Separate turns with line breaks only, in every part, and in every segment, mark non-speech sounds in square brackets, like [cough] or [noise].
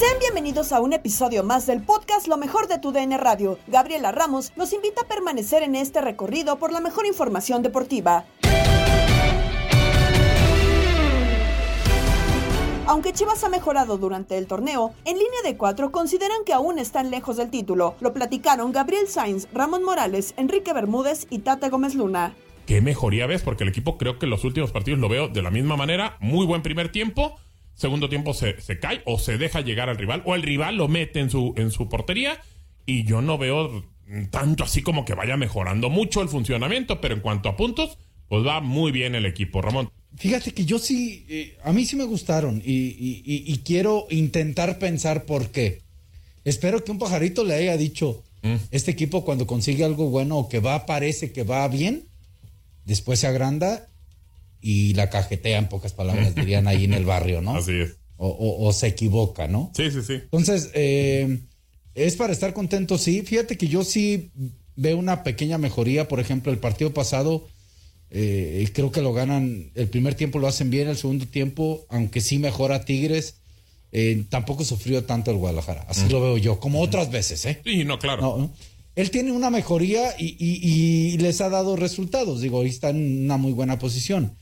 Sean bienvenidos a un episodio más del podcast Lo mejor de tu DN Radio. Gabriela Ramos los invita a permanecer en este recorrido por la mejor información deportiva. Aunque Chivas ha mejorado durante el torneo, en línea de cuatro consideran que aún están lejos del título. Lo platicaron Gabriel Sainz, Ramón Morales, Enrique Bermúdez y Tata Gómez Luna.
¿Qué mejoría ves? Porque el equipo creo que los últimos partidos lo veo de la misma manera. Muy buen primer tiempo. Segundo tiempo se, se cae o se deja llegar al rival o el rival lo mete en su, en su portería. Y yo no veo tanto así como que vaya mejorando mucho el funcionamiento. Pero en cuanto a puntos, pues va muy bien el equipo, Ramón.
Fíjate que yo sí, eh, a mí sí me gustaron y, y- y- y quiero intentar pensar por qué. Espero que un pajarito le haya dicho, este equipo cuando consigue algo bueno o que va, parece que va bien, después se agranda y la cajetea en pocas palabras, dirían ahí en el barrio, ¿no? [laughs]
Así es.
O, o- o se equivoca, ¿no?
Sí, sí, sí.
Entonces, eh, es para estar contento, sí. Fíjate que yo sí veo una pequeña mejoría. Por ejemplo, el partido pasado, eh, creo que lo ganan, el primer tiempo lo hacen bien, el segundo tiempo, aunque sí mejora Tigres, eh, tampoco sufrió tanto el Guadalajara. Así lo veo yo, como otras veces, ¿eh?
Sí, no, claro.
No, no. Él tiene una mejoría y, y- y les ha dado resultados. Digo, ahí está en una muy buena posición.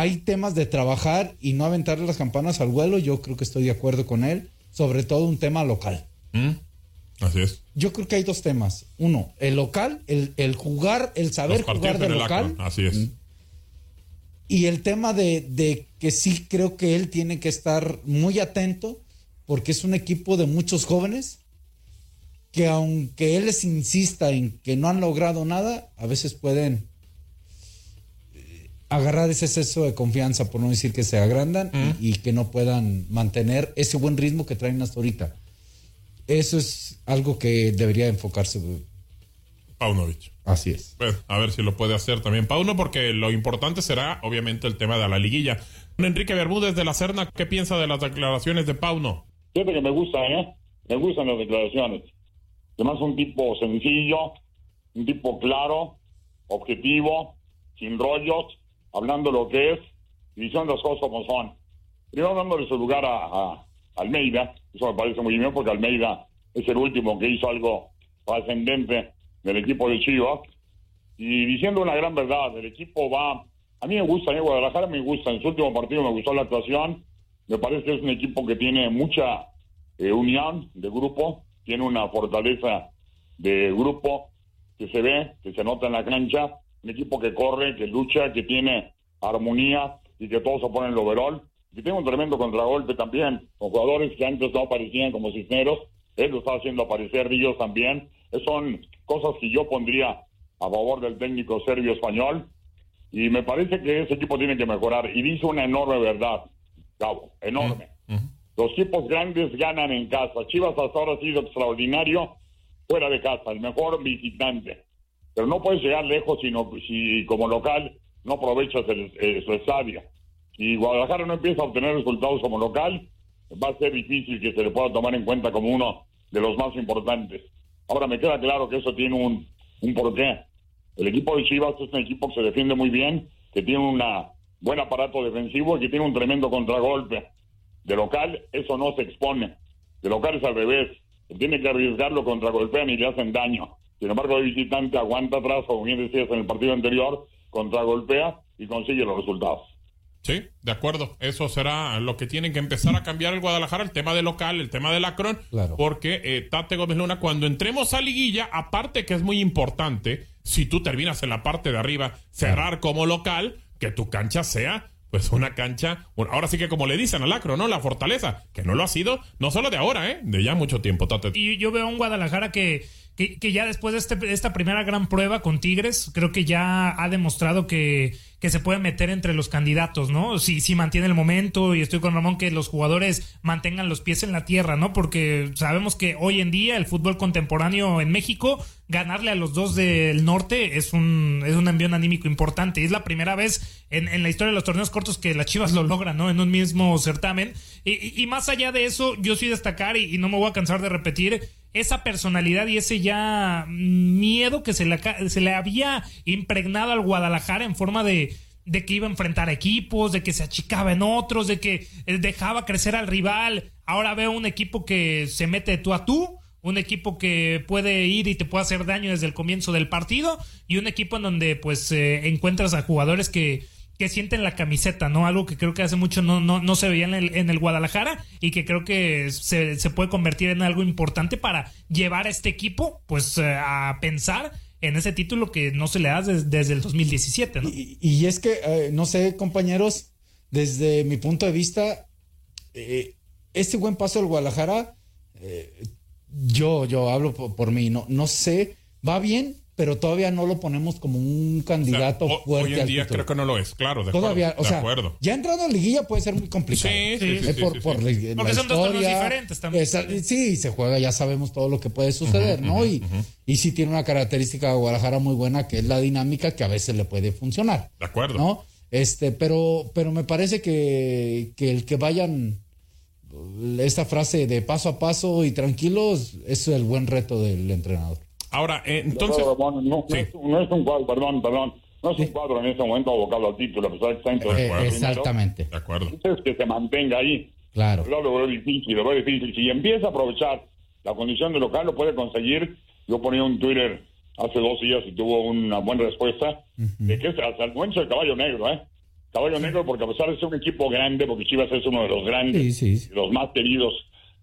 Hay temas de trabajar y no aventarle las campanas al vuelo. Yo creo que estoy de acuerdo con él. Sobre todo un tema local.
Mm, Así es.
Yo creo que hay dos temas. Uno, el local, el, el jugar, el saber jugar de local.
Así es.
Y el tema de, de que sí creo que él tiene que estar muy atento porque es un equipo de muchos jóvenes que aunque él les insista en que no han logrado nada, a veces pueden agarrar ese exceso de confianza, por no decir que se agrandan y, y que no puedan mantener ese buen ritmo que traen hasta ahorita. Eso es algo que debería enfocarse.
Paunovic.
Así es.
Pues, a ver si lo puede hacer también Pauno, porque lo importante será, obviamente, el tema de la liguilla. Enrique Bermúdez de la Serna, ¿qué piensa de las declaraciones de Pauno?
Fíjate que me gustan, ¿eh? Me gustan las declaraciones. Además, un tipo sencillo, un tipo claro, objetivo, sin rollos, hablando lo que es y diciendo las cosas como son. Primero dándole su lugar a, a Almeida, eso me parece muy bien porque Almeida es el último que hizo algo trascendente del equipo de Chivas. Y diciendo una gran verdad, el equipo va. A mí me gusta, a Guadalajara me gusta. En su último partido me gustó la actuación. Me parece que es un equipo que tiene mucha eh, unión de grupo, tiene una fortaleza de grupo que se ve, que se nota en la cancha. Un equipo que corre, que lucha, que tiene armonía y que todos se ponen el overall. Y tiene un tremendo contragolpe también, con jugadores que antes no aparecían como Cisneros. Él lo está haciendo aparecer, Ríos también. Son cosas que yo pondría a favor del técnico serbio-español. Y me parece que ese equipo tiene que mejorar. Y dice una enorme verdad, Cabo, enorme. Los equipos grandes ganan en casa. Chivas hasta ahora ha sido extraordinario fuera de casa, el mejor visitante. Pero no puedes llegar lejos sino, si como local no aprovechas el, eh, su estadio. Si Guadalajara no empieza a obtener resultados como local, va a ser difícil que se le pueda tomar en cuenta como uno de los más importantes. Ahora me queda claro que eso tiene un, un porqué. El equipo de Chivas es un equipo que se defiende muy bien, que tiene un buen aparato defensivo y que tiene un tremendo contragolpe. De local, eso no se expone. De local es al revés. Tiene que arriesgarlo, contragolpean y le hacen daño. Sin embargo, el visitante aguanta atrás, como bien decías en el partido anterior, contragolpea y consigue los resultados.
Sí, de acuerdo. Eso será lo que tiene que empezar a cambiar el Guadalajara, el tema de local, el tema de Lacron, porque eh, Tate Gómez Luna, cuando entremos a liguilla, aparte que es muy importante, si tú terminas en la parte de arriba, cerrar como local, que tu cancha sea pues una cancha, ahora sí que como le dicen al Lacro, ¿no? La fortaleza, que no lo ha sido, no solo de ahora, ¿eh? De ya mucho tiempo, Tate.
Y yo veo un Guadalajara que que, ya después de, este, esta primera gran prueba con Tigres, creo que ya ha demostrado que, que se puede meter entre los candidatos, ¿no? Si, si mantiene el momento, y estoy con Ramón, que los jugadores mantengan los pies en la tierra, ¿no? Porque sabemos que hoy en día el fútbol contemporáneo en México, ganarle a los dos del norte es un, es un envío anímico importante. Y es la primera vez en, en, la historia de los torneos cortos que las Chivas lo logran, ¿no? En un mismo certamen. Y, y, más allá de eso, yo sí destacar, y, y no me voy a cansar de repetir, esa personalidad y ese ya miedo que se le, se le había impregnado al Guadalajara en forma de, de que iba a enfrentar equipos, de que se achicaba en otros, de que eh, dejaba crecer al rival. Ahora veo un equipo que se mete tú a tú, un equipo que puede ir y te puede hacer daño desde el comienzo del partido y un equipo en donde pues eh, encuentras a jugadores que que sienten la camiseta, ¿no? Algo que creo que hace mucho no, no, no se veía en el, en el Guadalajara y que creo que se, se, puede convertir en algo importante para llevar a este equipo, pues, eh, a pensar en ese título que no se le da desde, el 2017, ¿no?
Y, es que, eh, no sé, compañeros, desde mi punto de vista, eh, este buen paso del Guadalajara, yo, yo hablo por, por, mí, no, no sé, va bien, pero todavía no lo ponemos como un candidato fuerte.
Hoy en día creo que no lo es, claro, de
todavía,
acuerdo.
o sea,
acuerdo.
ya entrando a liguilla puede ser muy complicado.
Sí, sí, sí,
eh, por, por la,
Porque son dos diferentes también.
sí, se juega, ya sabemos todo lo que puede suceder, ¿no? y, y sí tiene una característica de Guadalajara muy buena que es la dinámica que a veces le puede funcionar.
De acuerdo.
¿No? Este, pero, pero me parece que, que el que vayan esta frase de paso a paso y tranquilos es el buen reto del entrenador.
Ahora, eh, entonces.
No, no, es, un cuadro, perdón, perdón. No es un cuadro en ese momento abocado al título, a pesar de que
está Exactamente.
De acuerdo.
Es que se mantenga ahí.
Claro.
Lo veo difícil, lo veo difícil. Si empieza a aprovechar la condición de local, lo puede conseguir. Yo ponía un Twitter hace dos días y tuvo una buena respuesta de que es hasta el momento el caballo negro, ¿eh? Caballo negro porque a pesar de ser un equipo grande, porque Chivas es uno de los grandes,
sí, sí.
los más queridos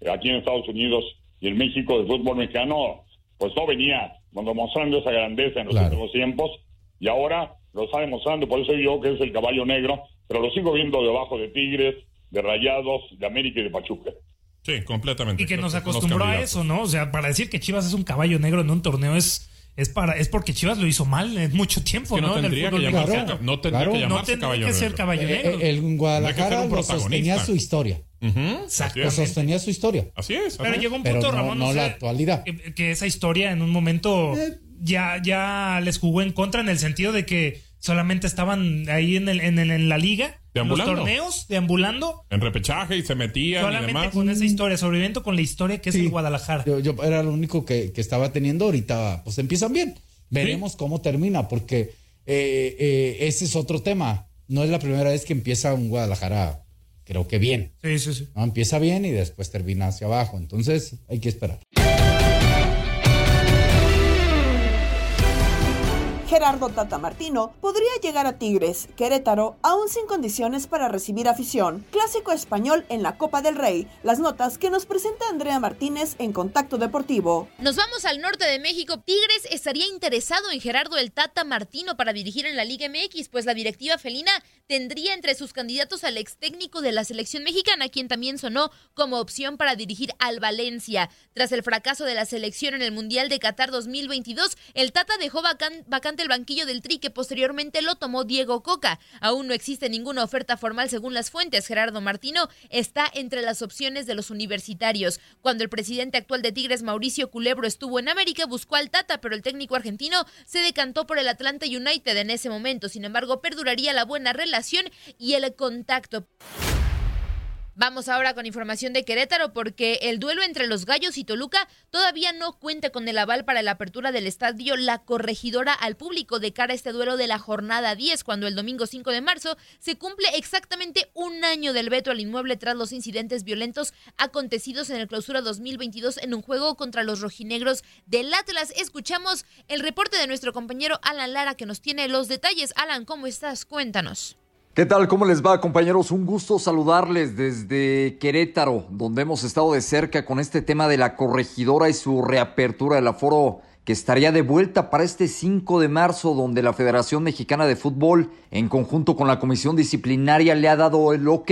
aquí en Estados Unidos y en México del fútbol mexicano, pues no venía demostrando esa grandeza en los últimos tiempos y ahora lo está demostrando, por eso digo que es el caballo negro, pero lo sigo viendo debajo de Tigres, de Rayados, de América y de Pachuca.
Sí, completamente.
Y que nos acostumbró a eso, ¿no? O sea, para decir que Chivas es un caballo negro en un torneo es es para es porque Chivas lo hizo mal en mucho tiempo,
no,
¿no?
tendría que llamarse, claro, no tendría
claro.
que llamarse
no
caballo
que ser caballo negro.
Eh, el Guadalajara lo sostenía su historia.
Uh -huh.
Sostenía su historia.
Así es.
Pero llegó un
Pero
punto,
no,
Ramón,
no
sé,
la actualidad.
Que, que, esa historia en un momento
Eh.
ya, ya les jugó en contra en el sentido de que solamente estaban ahí en, el, en, el, en la liga, en los
Deambulando.
torneos, deambulando,
En repechaje y se metían y
solamente
demás.
con esa historia, sobreviviendo con la historia que es
Sí.
el Guadalajara.
Yo, yo era lo único que, que estaba teniendo ahorita, pues empiezan bien. Veremos cómo termina, porque eh, eh, ese es otro tema. No es la primera vez que empieza un Guadalajara, creo que bien.
Sí, sí, sí.
¿no? Empieza bien y después termina hacia abajo. Entonces hay que esperar.
Gerardo Tata Martino podría llegar a Tigres, Querétaro, aún sin condiciones para recibir afición. Clásico español en la Copa del Rey. Las notas que nos presenta Andrea Martínez en Contacto Deportivo.
Nos vamos al norte de México. Tigres estaría interesado en Gerardo el Tata Martino para dirigir en la Liga MX, pues la directiva felina tendría entre sus candidatos al ex técnico de la selección mexicana, quien también sonó como opción para dirigir al Valencia. Tras el fracaso de la selección en el Mundial de Qatar 2022, el Tata dejó vacante el banquillo del Tri que posteriormente lo tomó Diego Coca. Aún no existe ninguna oferta formal según las fuentes. Gerardo Martino está entre las opciones de los universitarios. Cuando el presidente actual de Tigres, Mauricio Culebro, estuvo en América, buscó al Tata, pero el técnico argentino se decantó por el Atlanta United en ese momento. Sin embargo, perduraría la buena relación y el contacto. Vamos ahora con información de Querétaro porque el duelo entre los Gallos y Toluca todavía no cuenta con el aval para la apertura del estadio La Corregidora al público de cara a este duelo de la jornada 10 cuando el domingo 5 de marzo se cumple exactamente un año del veto al inmueble tras los incidentes violentos acontecidos en el clausura 2022 en un juego contra los rojinegros del Atlas. Escuchamos el reporte de nuestro compañero Alan Lara que nos tiene los detalles. Alan, ¿cómo estás? Cuéntanos.
¿Qué tal? ¿Cómo les va, compañeros? Un gusto saludarles desde Querétaro, donde hemos estado de cerca con este tema de la corregidora y su reapertura del aforo que estaría de vuelta para este 5 de marzo, donde la Federación Mexicana de Fútbol, en conjunto con la Comisión Disciplinaria, le ha dado el ok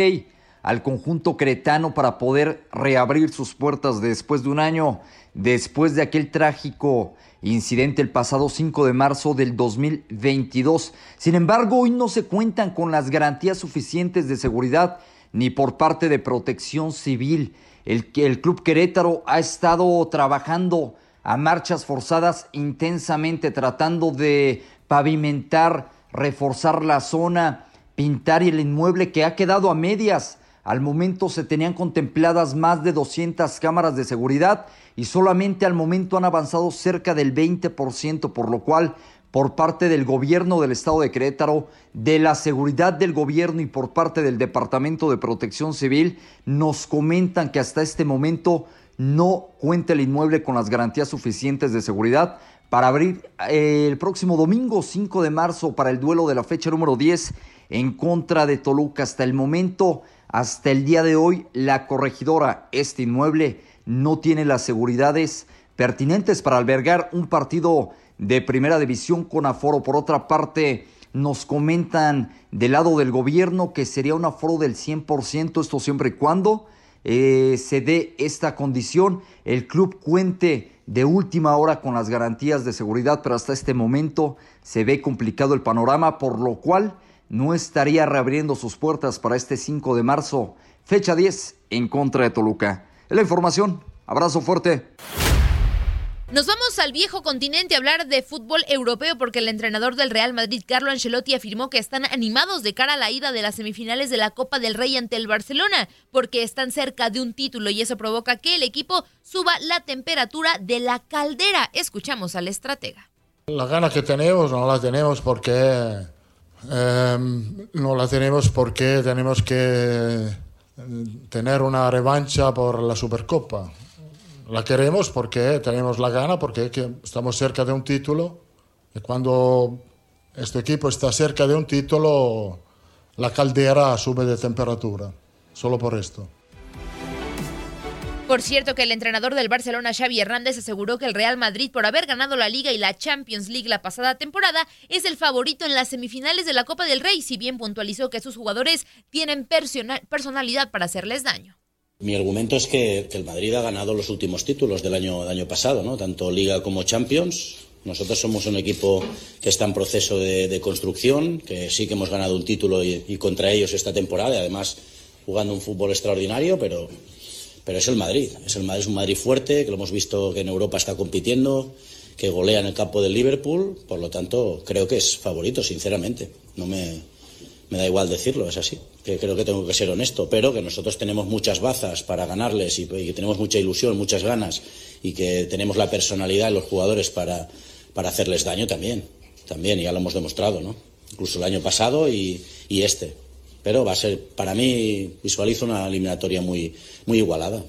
al conjunto cretano para poder reabrir sus puertas después de un año, después de aquel trágico incidente el pasado 5 de marzo del 2022. Sin embargo, hoy no se cuentan con las garantías suficientes de seguridad ni por parte de protección civil. El, el Club Querétaro ha estado trabajando a marchas forzadas intensamente, tratando de pavimentar, reforzar la zona, pintar el inmueble que ha quedado a medias. Al momento se tenían contempladas más de 200 cámaras de seguridad y solamente al momento han avanzado cerca del 20%, por lo cual por parte del gobierno del estado de Querétaro, de la seguridad del gobierno y por parte del Departamento de Protección Civil, nos comentan que hasta este momento no cuenta el inmueble con las garantías suficientes de seguridad para abrir eh, el próximo domingo 5 de marzo para el duelo de la fecha número 10 en contra de Toluca. Hasta el momento, hasta el día de hoy, la corregidora, este inmueble, no tiene las seguridades pertinentes para albergar un partido de primera división con aforo. Por otra parte, nos comentan del lado del gobierno que sería un aforo del 100%, esto siempre y cuando eh, se dé esta condición, el club cuente de última hora con las garantías de seguridad, pero hasta este momento se ve complicado el panorama, por lo cual no estaría reabriendo sus puertas para este 5 de marzo, fecha 10 en contra de Toluca. Es la información. Abrazo fuerte.
Nos vamos al viejo continente a hablar de fútbol europeo porque el entrenador del Real Madrid, Carlo Ancelotti, afirmó que están animados de cara a la ida de las semifinales de la Copa del Rey ante el Barcelona porque están cerca de un título y eso provoca que el equipo suba la temperatura de la caldera. Escuchamos al estratega.
La gana que tenemos no la tenemos porque em, no la tenemos porque tenemos que tener una revancha por la Supercopa. La queremos porque tenemos la gana, porque estamos cerca de un título y cuando este equipo está cerca de un título, la caldera sube de temperatura, solo por esto.
Por cierto que el entrenador del Barcelona, Xavi Hernández, aseguró que el Real Madrid, por haber ganado la Liga y la Champions League la pasada temporada, es el favorito en las semifinales de la Copa del Rey, si bien puntualizó que sus jugadores tienen personalidad para hacerles daño.
Mi argumento es que, el Madrid ha ganado los últimos títulos del año, año pasado, ¿no? tanto Liga como Champions. Nosotros somos un equipo que está en proceso de, construcción, que sí que hemos ganado un título y, y contra ellos esta temporada, además jugando un fútbol extraordinario, pero pero es el Madrid. Es el Madrid, es un Madrid fuerte, que lo hemos visto que en Europa está compitiendo, que golea en el campo del Liverpool. Por lo tanto, creo que es favorito, sinceramente. No me, me da igual decirlo, es así. Que creo que tengo que ser honesto, pero que nosotros tenemos muchas bazas para ganarles y, que tenemos mucha ilusión, muchas ganas y que tenemos la personalidad de los jugadores para, para hacerles daño también. También, ya lo hemos demostrado, ¿no? Incluso el año pasado y, y este pero va a ser, para mí, visualizo una eliminatoria muy, muy igualada.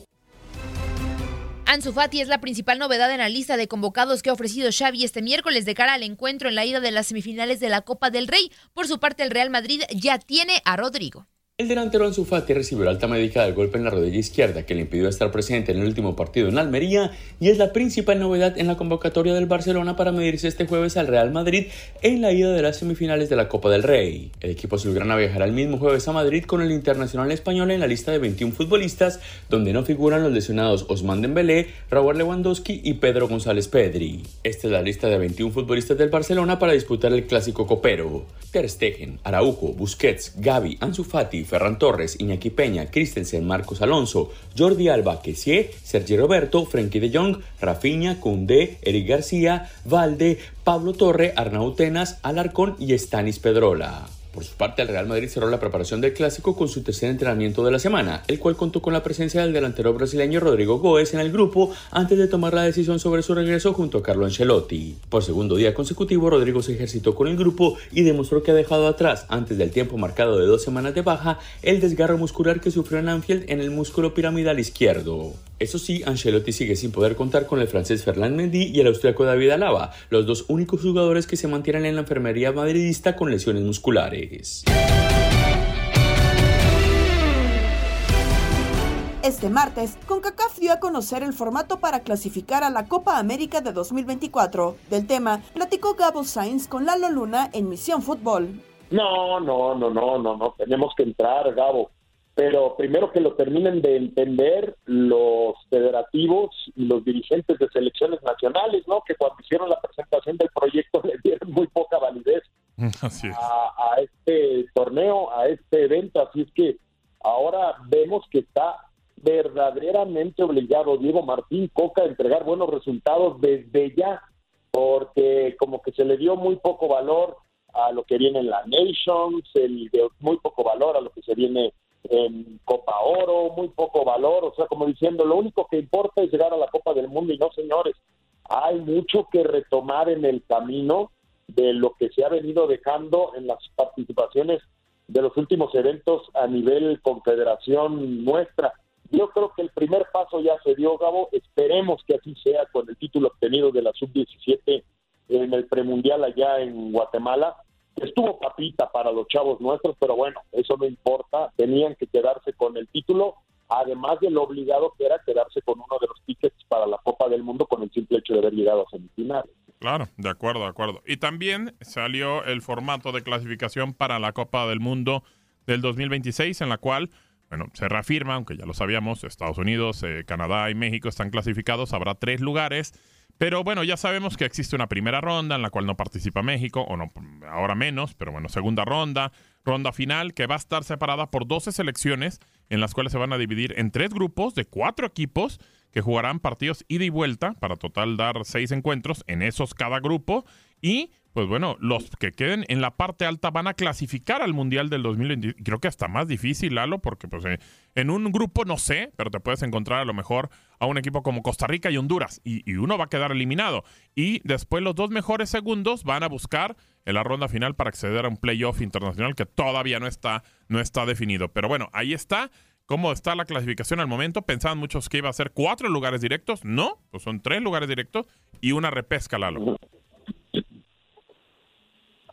Ansu Fati es la principal novedad en la lista de convocados que ha ofrecido Xavi este miércoles de cara al encuentro en la ida de las semifinales de la Copa del Rey. Por su parte, el Real Madrid ya tiene a Rodrigo.
El delantero Ansu Fati recibió alta médica del golpe en la rodilla izquierda que le impidió estar presente en el último partido en Almería y es la principal novedad en la convocatoria del Barcelona para medirse este jueves al Real Madrid en la ida de las semifinales de la Copa del Rey. El equipo azulgrana viajará el mismo jueves a Madrid con el internacional español en la lista de 21 futbolistas donde no figuran los lesionados Osman Dembélé, Raúl Lewandowski y Pedro González Pedri. Esta es la lista de 21 futbolistas del Barcelona para disputar el clásico copero. Ter Stegen, Araujo, Busquets, Gavi, Ansu Fati, Ferran Torres, Iñaki Peña, Christensen, Marcos Alonso, Jordi Alba, Kessie, Sergi Roberto, Frenkie de Jong, Rafinha, Koundé, Eric García, Valde, Pablo Torre, Arnau Tenas, Alarcón y Stanis Pedrola. Por su parte, el Real Madrid cerró la preparación del clásico con su tercer entrenamiento de la semana, el cual contó con la presencia del delantero brasileño Rodrigo Goes en el grupo antes de tomar la decisión sobre su regreso junto a Carlo Ancelotti. Por segundo día consecutivo, Rodrigo se ejercitó con el grupo y demostró que ha dejado atrás, antes del tiempo marcado de dos semanas de baja, el desgarro muscular que sufrió en Anfield en el músculo piramidal izquierdo. Eso sí, Ancelotti sigue sin poder contar con el francés Ferland Mendy y el austriaco David Alaba, los dos únicos jugadores que se mantienen en la enfermería madridista con lesiones musculares.
Este martes, CONCACAF dio a conocer el formato para clasificar a la Copa América de 2024. Del tema, platicó Gabo Sainz con Lalo Luna en Misión Fútbol.
No, no, no, no, no, no, tenemos que entrar, Gabo. Pero primero que lo terminen de entender los federativos y los dirigentes de selecciones nacionales, ¿no? Que cuando hicieron la presentación del proyecto [laughs] le dieron muy poca validez [laughs] A, a este torneo, a este evento. Así es que ahora vemos que está verdaderamente obligado Diego Martín Coca a entregar buenos resultados desde ya, porque como que se le dio muy poco valor a lo que viene en la Nations, se le dio muy poco valor a lo que se viene en Copa Oro, muy poco valor, o sea, como diciendo, lo único que importa es llegar a la Copa del Mundo y no, señores, hay mucho que retomar en el camino de lo que se ha venido dejando en las participaciones de los últimos eventos a nivel confederación nuestra. Yo creo que el primer paso ya se dio, Gabo. Esperemos que así sea con el título obtenido de la sub-17 en el premundial allá en Guatemala. Estuvo papita para los chavos nuestros, pero bueno, eso no importa. Tenían que quedarse con el título, además de lo obligado que era quedarse con uno de los tickets para la Copa del Mundo con el simple hecho de haber llegado a semifinales.
Claro, de acuerdo, de acuerdo. Y también salió el formato de clasificación para la Copa del Mundo del 2026, en la cual, bueno, se reafirma, aunque ya lo sabíamos, Estados Unidos, eh, Canadá y México están clasificados, habrá tres lugares. Pero bueno, ya sabemos que existe una primera ronda en la cual no participa México, o no, ahora menos, pero bueno, segunda ronda, ronda final, que va a estar separada por 12 selecciones, en las cuales se van a dividir en tres grupos de cuatro equipos que jugarán partidos ida y vuelta, para total dar seis encuentros en esos cada grupo, y pues bueno, los que queden en la parte alta van a clasificar al Mundial del 2020. Creo que hasta más difícil, Lalo, porque pues eh, en un grupo no sé, pero te puedes encontrar a lo mejor a un equipo como Costa Rica y Honduras y, uno va a quedar eliminado. Y después los dos mejores segundos van a buscar en la ronda final para acceder a un playoff internacional que todavía no está, no está definido. Pero bueno, ahí está. ¿Cómo está la clasificación al momento? Pensaban muchos que iba a ser cuatro lugares directos. No, pues son tres lugares directos y una repesca, Lalo.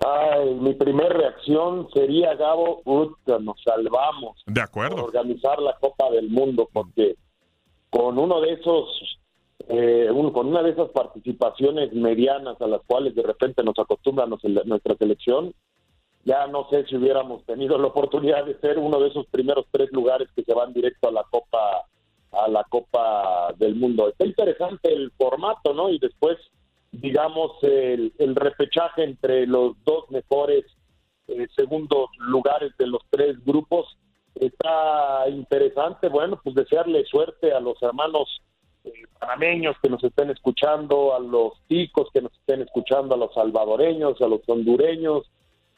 Ay, mi primera reacción sería, Gabo, puta, nos salvamos.
De acuerdo.
por organizar la Copa del Mundo, porque con uno de esos, eh, un- con una de esas participaciones medianas a las cuales de repente nos acostumbra nuestra selección, ya no sé si hubiéramos tenido la oportunidad de ser uno de esos primeros tres lugares que se van directo a la Copa a la Copa del Mundo. Está interesante el formato, ¿no? Y después digamos, el, el repechaje entre los dos mejores eh, segundos lugares de los tres grupos está interesante. Bueno, pues desearle suerte a los hermanos eh, panameños que nos estén escuchando, a los ticos que nos estén escuchando, a los salvadoreños, a los hondureños,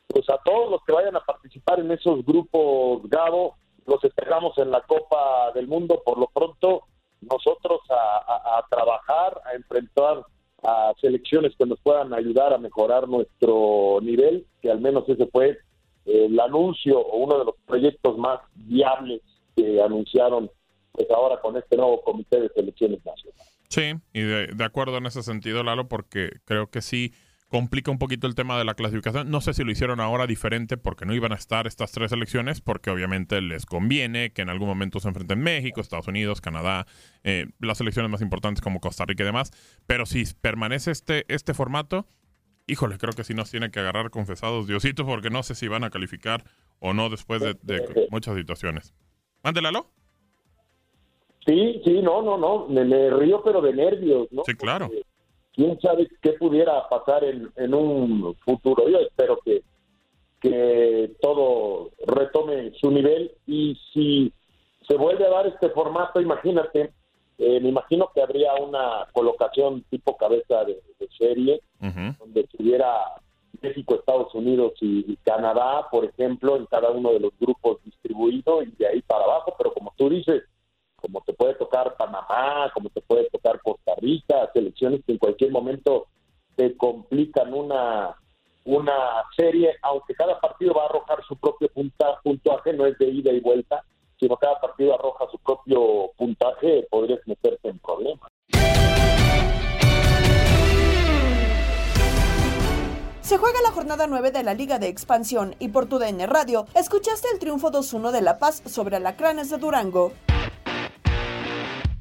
pues a todos los que vayan a participar en esos grupos, Gabo, los esperamos en la Copa del Mundo. Por lo pronto, nosotros a, trabajar, a enfrentar a selecciones que nos puedan ayudar a mejorar nuestro nivel, que al menos ese fue el anuncio o uno de los proyectos más viables que anunciaron pues ahora con este nuevo comité de selecciones nacionales.
Sí, y de, de acuerdo en ese sentido, Lalo, porque creo que sí complica un poquito el tema de la clasificación. No sé si lo hicieron ahora diferente porque no iban a estar estas tres elecciones, porque obviamente les conviene que en algún momento se enfrenten México, Estados Unidos, Canadá, eh, las elecciones más importantes como Costa Rica y demás. Pero si permanece este, este formato, híjole, creo que sí nos tiene que agarrar confesados Diosito, porque no sé si van a calificar o no después de, de muchas situaciones. Mándelo.
Sí, sí, no, no, no, me, me río pero de nervios, ¿no?
Sí, claro.
Porque quién sabe qué pudiera pasar en, en un futuro. Yo espero que, que todo retome su nivel y si se vuelve a dar este formato, imagínate, eh, me imagino que habría una colocación tipo cabeza de, de serie, donde estuviera México, Estados Unidos y, y Canadá, por ejemplo, en cada uno de los grupos distribuidos y de ahí para abajo, pero como tú dices, como te puede tocar Panamá, como te puede tocar Costa Rica, selecciones que en cualquier momento te complican una una serie, aunque cada partido va a arrojar su propio punta, puntaje, no es de ida y vuelta, sino cada partido arroja su propio puntaje, podrías meterte en problemas.
Se juega la jornada 9 de la Liga de Expansión y por tu Radio escuchaste el triunfo 2-1 de La Paz sobre Alacranes de Durango.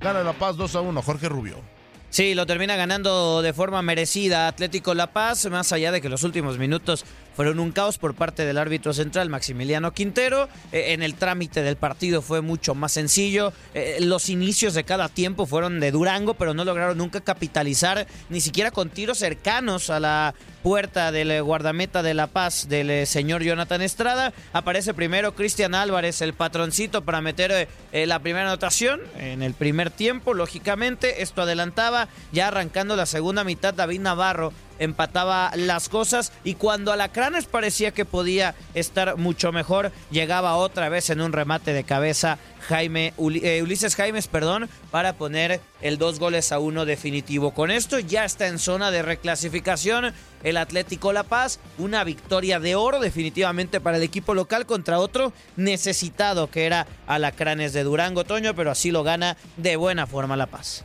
Gana La Paz 2 a 1, Jorge Rubio.
Sí, lo termina ganando de forma merecida Atlético La Paz, más allá de que los últimos minutos fueron un caos por parte del árbitro central Maximiliano Quintero. Eh, en el trámite del partido fue mucho más sencillo. Eh, los inicios de cada tiempo fueron de Durango, pero no lograron nunca capitalizar, ni siquiera con tiros cercanos a la puerta del eh, guardameta de La Paz del señor Jonathan Estrada. Aparece primero Cristian Álvarez, el patroncito, para meter la primera anotación en el primer tiempo. Lógicamente, esto adelantaba. Ya arrancando la segunda mitad, David Navarro empataba las cosas y cuando Alacranes parecía que podía estar mucho mejor, llegaba otra vez en un remate de cabeza Jaime eh, Ulises Jaimes, perdón, para poner el dos goles a uno definitivo. Con esto ya está en zona de reclasificación el Atlético La Paz, una victoria de oro definitivamente para el equipo local contra otro necesitado que era Alacranes de Durango Toño, pero así lo gana de buena forma La Paz.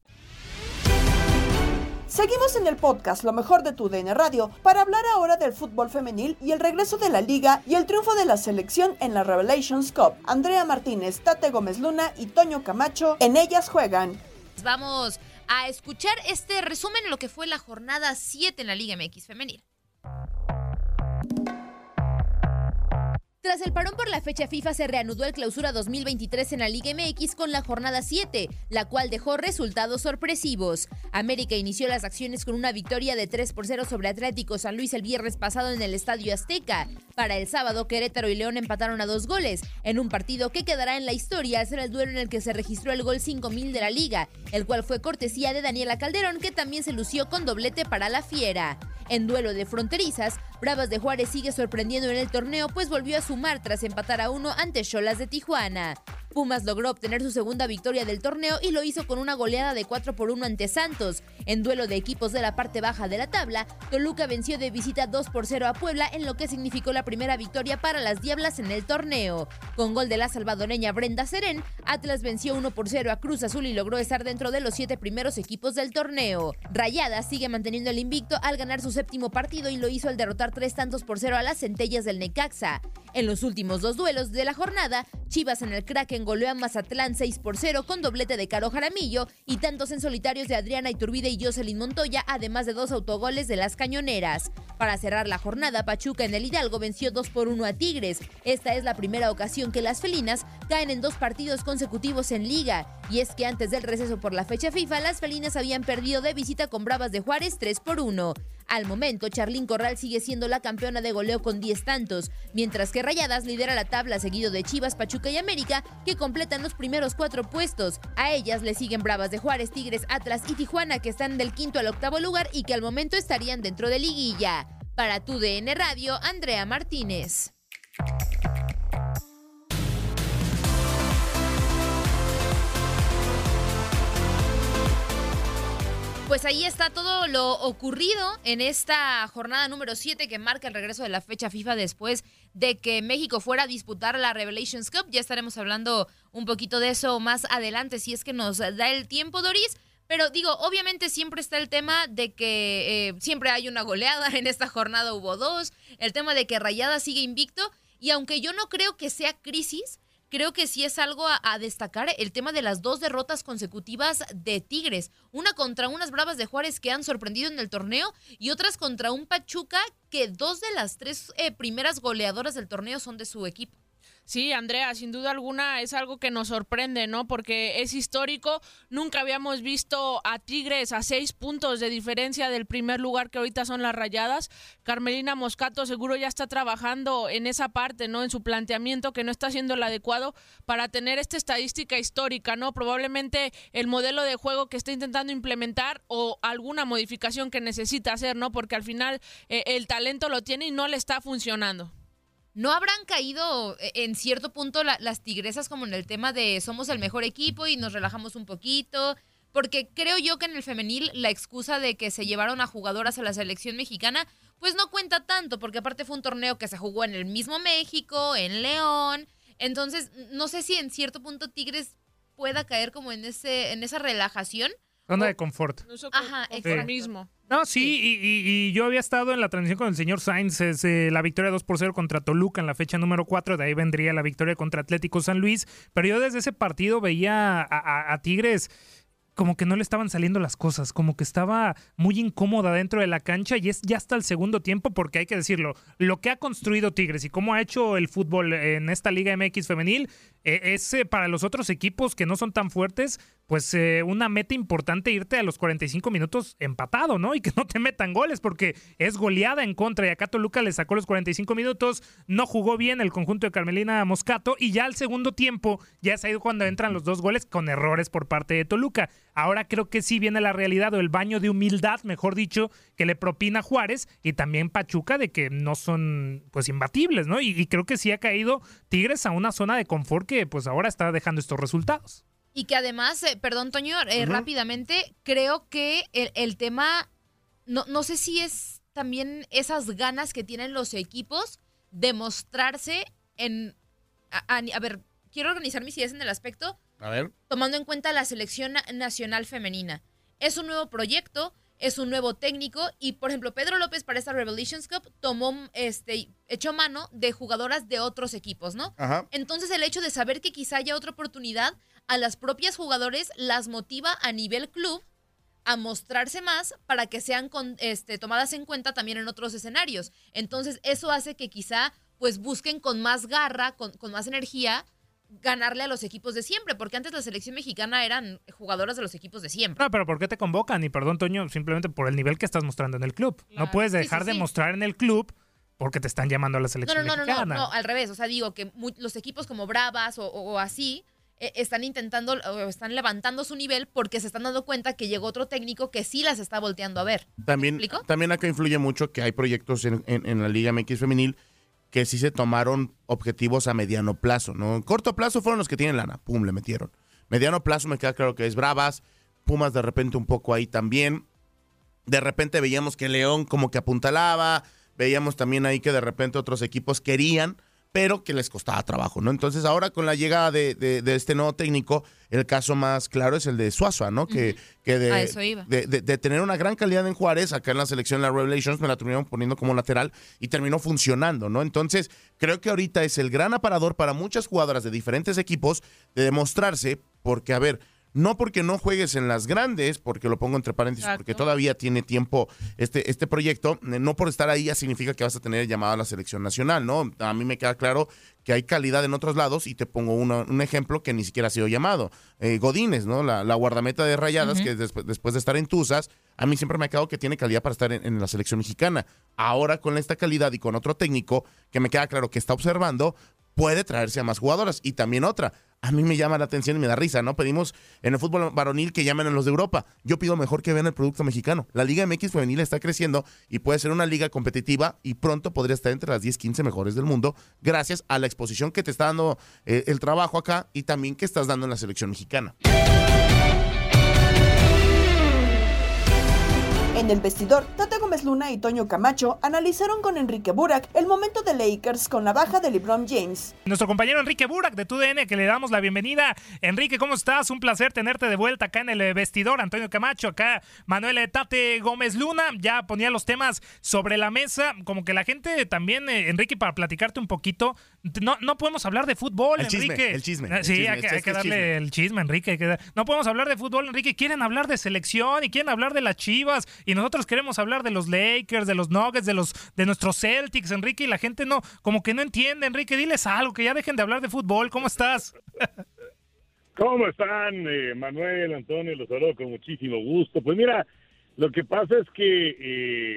Seguimos en el podcast Lo mejor de tu DN Radio para hablar ahora del fútbol femenil y el regreso de la liga y el triunfo de la selección en la Revelations Cup. Andrea Martínez, Tate Gómez Luna y Toño Camacho en ellas juegan.
Vamos a escuchar este resumen de lo que fue la jornada 7 en la Liga MX femenil. Tras el parón por la fecha FIFA se reanudó el clausura 2023 en la Liga MX con la jornada 7, la cual dejó resultados sorpresivos. América inició las acciones con una victoria de 3 por 0 sobre Atlético San Luis el viernes pasado en el Estadio Azteca. Para el sábado, Querétaro y León empataron a dos goles, en un partido que quedará en la historia será el duelo en el que se registró el gol 5000 de la liga, el cual fue cortesía de Daniela Calderón que también se lució con doblete para la Fiera. En duelo de fronterizas, Bravas de Juárez sigue sorprendiendo en el torneo pues volvió a sumar tras empatar a uno ante Cholas de Tijuana. Pumas logró obtener su segunda victoria del torneo y lo hizo con una goleada de 4 por 1 ante Santos. En duelo de equipos de la parte baja de la tabla, Toluca venció de visita 2 por 0 a Puebla en lo que significó la primera victoria para las Diablas en el torneo. Con gol de la salvadoreña Brenda Serén, Atlas venció 1 por 0 a Cruz Azul y logró estar dentro de los siete primeros equipos del torneo. Rayada sigue manteniendo el invicto al ganar su séptimo partido y lo hizo al derrotar tres tantos por cero a las centellas del Necaxa. En los últimos dos duelos de la jornada, Chivas en el Kraken goleó a Mazatlán 6 por 0 con doblete de Caro Jaramillo y tantos en solitarios de Adriana Iturbide y Jocelyn Montoya, además de dos autogoles de las cañoneras. Para cerrar la jornada, Pachuca en el Hidalgo venció 2 por 1 a Tigres. Esta es la primera ocasión que las felinas caen en dos partidos consecutivos en liga. Y es que antes del receso por la fecha FIFA, las felinas habían perdido de visita con Bravas de Juárez 3 por 1. Al momento, Charlín Corral sigue siendo la campeona de goleo con 10 tantos, mientras que Rayadas lidera la tabla seguido de Chivas, Pachuca y América, que completan los primeros cuatro puestos. A ellas le siguen Bravas de Juárez, Tigres, Atlas y Tijuana, que están del quinto al octavo lugar y que al momento estarían dentro de liguilla. Para tu DN Radio, Andrea Martínez. Pues ahí está todo lo ocurrido en esta jornada número 7 que marca el regreso de la fecha FIFA después de que México fuera a disputar la Revelations Cup. Ya estaremos hablando un poquito de eso más adelante si es que nos da el tiempo, Doris. Pero digo, obviamente siempre está el tema de que eh, siempre hay una goleada, [laughs] en esta jornada hubo dos, el tema de que Rayada sigue invicto y aunque yo no creo que sea crisis, creo que sí es algo a, destacar el tema de las dos derrotas consecutivas de Tigres. Una contra unas Bravas de Juárez que han sorprendido en el torneo y otras contra un Pachuca que dos de las tres eh, primeras goleadoras del torneo son de su equipo.
Sí, Andrea, sin duda alguna es algo que nos sorprende, ¿no? Porque es histórico. Nunca habíamos visto a Tigres a seis puntos de diferencia del primer lugar que ahorita son las rayadas. Carmelina Moscato seguro ya está trabajando en esa parte, ¿no? En su planteamiento que no está siendo el adecuado para tener esta estadística histórica, ¿no? Probablemente el modelo de juego que está intentando implementar o alguna modificación que necesita hacer, ¿no? Porque al final eh, el talento lo tiene y no le está funcionando.
¿No habrán caído eh, en cierto punto las tigresas como en el tema de somos el mejor equipo y nos relajamos un poquito? Porque creo yo que en el femenil la excusa de que se llevaron a jugadoras a la selección mexicana, pues no cuenta tanto, porque aparte fue un torneo que se jugó en el mismo México, en León. Entonces, no sé si en cierto punto Tigres pueda caer como en ese, en esa relajación.
Zona de confort.
Ajá,
el mismo.
No, sí, Y, yo había estado en la transmisión con el señor Sainz, es, eh, la victoria 2 por 0 contra Toluca en la fecha número 4, de ahí vendría la victoria contra Atlético San Luis, pero yo desde ese partido veía a Tigres como que no le estaban saliendo las cosas, como que estaba muy incómoda dentro de la cancha y es ya hasta el segundo tiempo porque hay que decirlo, lo que ha construido Tigres y cómo ha hecho el fútbol en esta Liga MX femenil eh, es para los otros equipos que no son tan fuertes, pues eh, una meta importante irte a los 45 minutos empatado, ¿no? Y que no te metan goles porque es goleada en contra y acá Toluca le sacó los 45 minutos, no jugó bien el conjunto de Carmelina Moscato y ya al segundo tiempo ya es ahí cuando entran los dos goles con errores por parte de Toluca. Ahora creo que sí viene la realidad o el baño de humildad, mejor dicho, que le propina Juárez y también Pachuca de que no son pues imbatibles, ¿no? Y, creo que sí ha caído Tigres a una zona de confort que pues ahora está dejando estos resultados.
Y que además, eh, perdón Toño, eh, rápidamente, creo que el, tema, no, no sé si es también esas ganas que tienen los equipos de mostrarse en... a ver, quiero organizar mis ideas en el aspecto
a ver.
Tomando en cuenta la selección nacional femenina. Es un nuevo proyecto, es un nuevo técnico y, por ejemplo, Pedro López para esta Revelations Cup tomó, este, echó mano de jugadoras de otros equipos, ¿no?
Ajá.
Entonces el hecho de saber que quizá haya otra oportunidad a las propias jugadores las motiva a nivel club a mostrarse más para que sean este, tomadas en cuenta también en otros escenarios. Entonces eso hace que quizá pues busquen con más garra, con, con más energía ganarle a los equipos de siempre, porque antes la selección mexicana eran jugadoras de los equipos de siempre.
No, pero ¿por qué te convocan? Y perdón, Toño, simplemente por el nivel que estás mostrando en el club. No puedes dejar de mostrar en el club porque te están llamando a la selección
no, no,
mexicana.
No, no, no, al revés. O sea, digo que los equipos como Bravas o, así eh, están intentando, o están levantando su nivel porque se están dando cuenta que llegó otro técnico que sí las está volteando a ver.
También, también acá influye mucho que hay proyectos en, en la Liga MX femenil que sí se tomaron objetivos a mediano plazo, ¿no? En corto plazo fueron los que tienen lana, pum, le metieron. Mediano plazo me queda claro que es Bravas, Pumas de repente un poco ahí también. De repente veíamos que León como que apuntalaba, veíamos también ahí que de repente otros equipos querían, pero que les costaba trabajo, ¿no? Entonces ahora con la llegada de, de- de este nuevo técnico, el caso más claro es el de Suazua, ¿no? Que, que de,
A eso iba.
de, de- de tener una gran calidad en Juárez, acá en la selección, la Revelations, me la terminaron poniendo como lateral y terminó funcionando, ¿no? Entonces creo que ahorita es el gran aparador para muchas jugadoras de diferentes equipos de demostrarse, porque a ver, no porque no juegues en las grandes, porque lo pongo entre paréntesis, porque todavía tiene tiempo este, este proyecto, eh, no por estar ahí ya significa que vas a tener llamado a la selección nacional, ¿no? A mí me queda claro que hay calidad en otros lados y te pongo uno- un ejemplo que ni siquiera ha sido llamado. Eh, Godínez, ¿no? La, la guardameta de Rayadas, que después, después de estar en Tuzas, a mí siempre me ha quedado que tiene calidad para estar en, en la selección mexicana. Ahora con esta calidad y con otro técnico que me queda claro que está observando, puede traerse a más jugadoras. Y también otra, a mí me llama la atención y me da risa, ¿no? Pedimos en el fútbol varonil que llamen a los de Europa. Yo pido mejor que vean el producto mexicano. La Liga MX femenil está creciendo y puede ser una liga competitiva y pronto podría estar entre las 10, 15 mejores del mundo gracias a la exposición que te está dando eh, el trabajo acá y también que estás dando en la selección mexicana.
En el vestidor, Gómez Luna y Toño Camacho analizaron con Enrique Burak el momento de Lakers con la baja de LeBron James.
Nuestro compañero Enrique Burak de TUDN, que le damos la bienvenida. Enrique, ¿cómo estás? Un placer tenerte de vuelta acá en el eh, vestidor. Antonio Camacho, acá Manuel Tate Gómez Luna. Ya ponía los temas sobre la mesa. Como que la gente también, eh, Enrique, para platicarte un poquito, no, no podemos hablar de fútbol,
El chisme,
Enrique.
el chisme, el
Sí,
chisme,
hay, que,
es
hay
que
que
es
darle
chisme.
el chisme, Enrique. hay que- No podemos hablar de fútbol, Enrique. Quieren hablar de selección y quieren hablar de las Chivas. Y nosotros queremos hablar de los Lakers, de los Nuggets, de los de nuestros Celtics, Enrique. Y la gente no, como que no entiende, Enrique. Diles algo, que ya dejen de hablar de fútbol. ¿Cómo estás? [laughs]
¿Cómo están, eh, Manuel, Antonio? Los saludo con muchísimo gusto. Pues mira, lo que pasa es que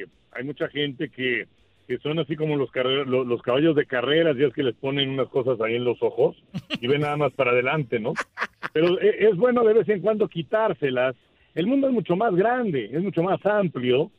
eh, hay mucha gente que, que son así como los, carrer- lo- los caballos de carreras, ya es que les ponen unas cosas ahí en los ojos y ven nada más para adelante, ¿no? Pero e- es bueno de vez en cuando quitárselas. El mundo es mucho más grande, es mucho más amplio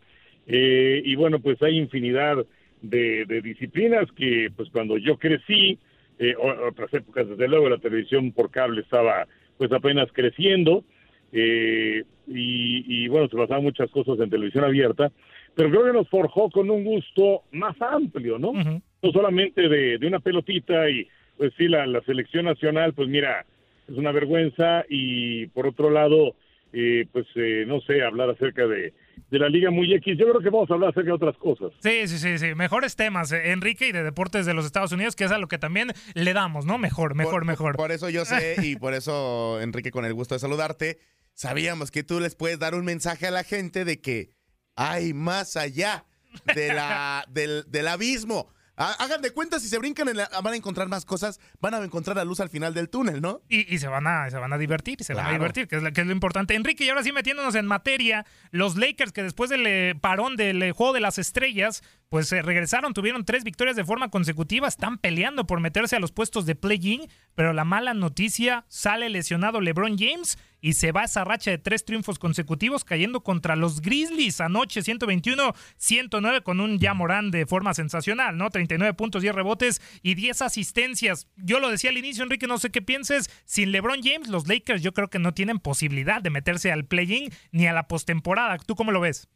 eh, y bueno, pues hay infinidad de, de disciplinas que pues cuando yo crecí, eh, otras épocas desde luego la televisión por cable estaba pues apenas creciendo eh, y, bueno, se pasaban muchas cosas en televisión abierta, pero creo que nos forjó con un gusto más amplio, ¿no? No solamente de, de una pelotita y pues sí, la, la selección nacional, pues mira, es una vergüenza y por otro lado, eh, pues eh, no sé, hablar acerca de, de la Liga Muy X, yo creo que vamos a hablar acerca de otras cosas.
Sí, sí, sí, sí. Mejores temas, eh, Enrique, y de deportes de los Estados Unidos, que es a lo que también le damos, ¿no? Mejor, mejor, mejor.
Por eso yo sé [laughs] y por eso, Enrique, con el gusto de saludarte, sabíamos que tú les puedes dar un mensaje a la gente de que hay más allá de la, [laughs] del, del abismo. Hagan de cuenta, si se brincan, en la- van a encontrar más cosas, van a encontrar la luz al final del túnel, ¿no?
Y, y se van a se van a divertir, se van a divertir, que es, la- que es lo importante. Enrique, y ahora sí metiéndonos en materia, los Lakers que después del eh, parón del eh, juego de las estrellas, pues eh, regresaron, tuvieron tres victorias de forma consecutiva, están peleando por meterse a los puestos de play-in, pero la mala noticia, sale lesionado LeBron James y se va esa racha de tres triunfos consecutivos cayendo contra los Grizzlies anoche 121-109 con un ya Morán de forma sensacional, ¿no? 39 puntos, 10 rebotes y 10 asistencias. Yo lo decía al inicio, Enrique, no sé qué pienses, sin LeBron James los Lakers yo creo que no tienen posibilidad de meterse al play-in ni a la postemporada. ¿Tú cómo lo ves?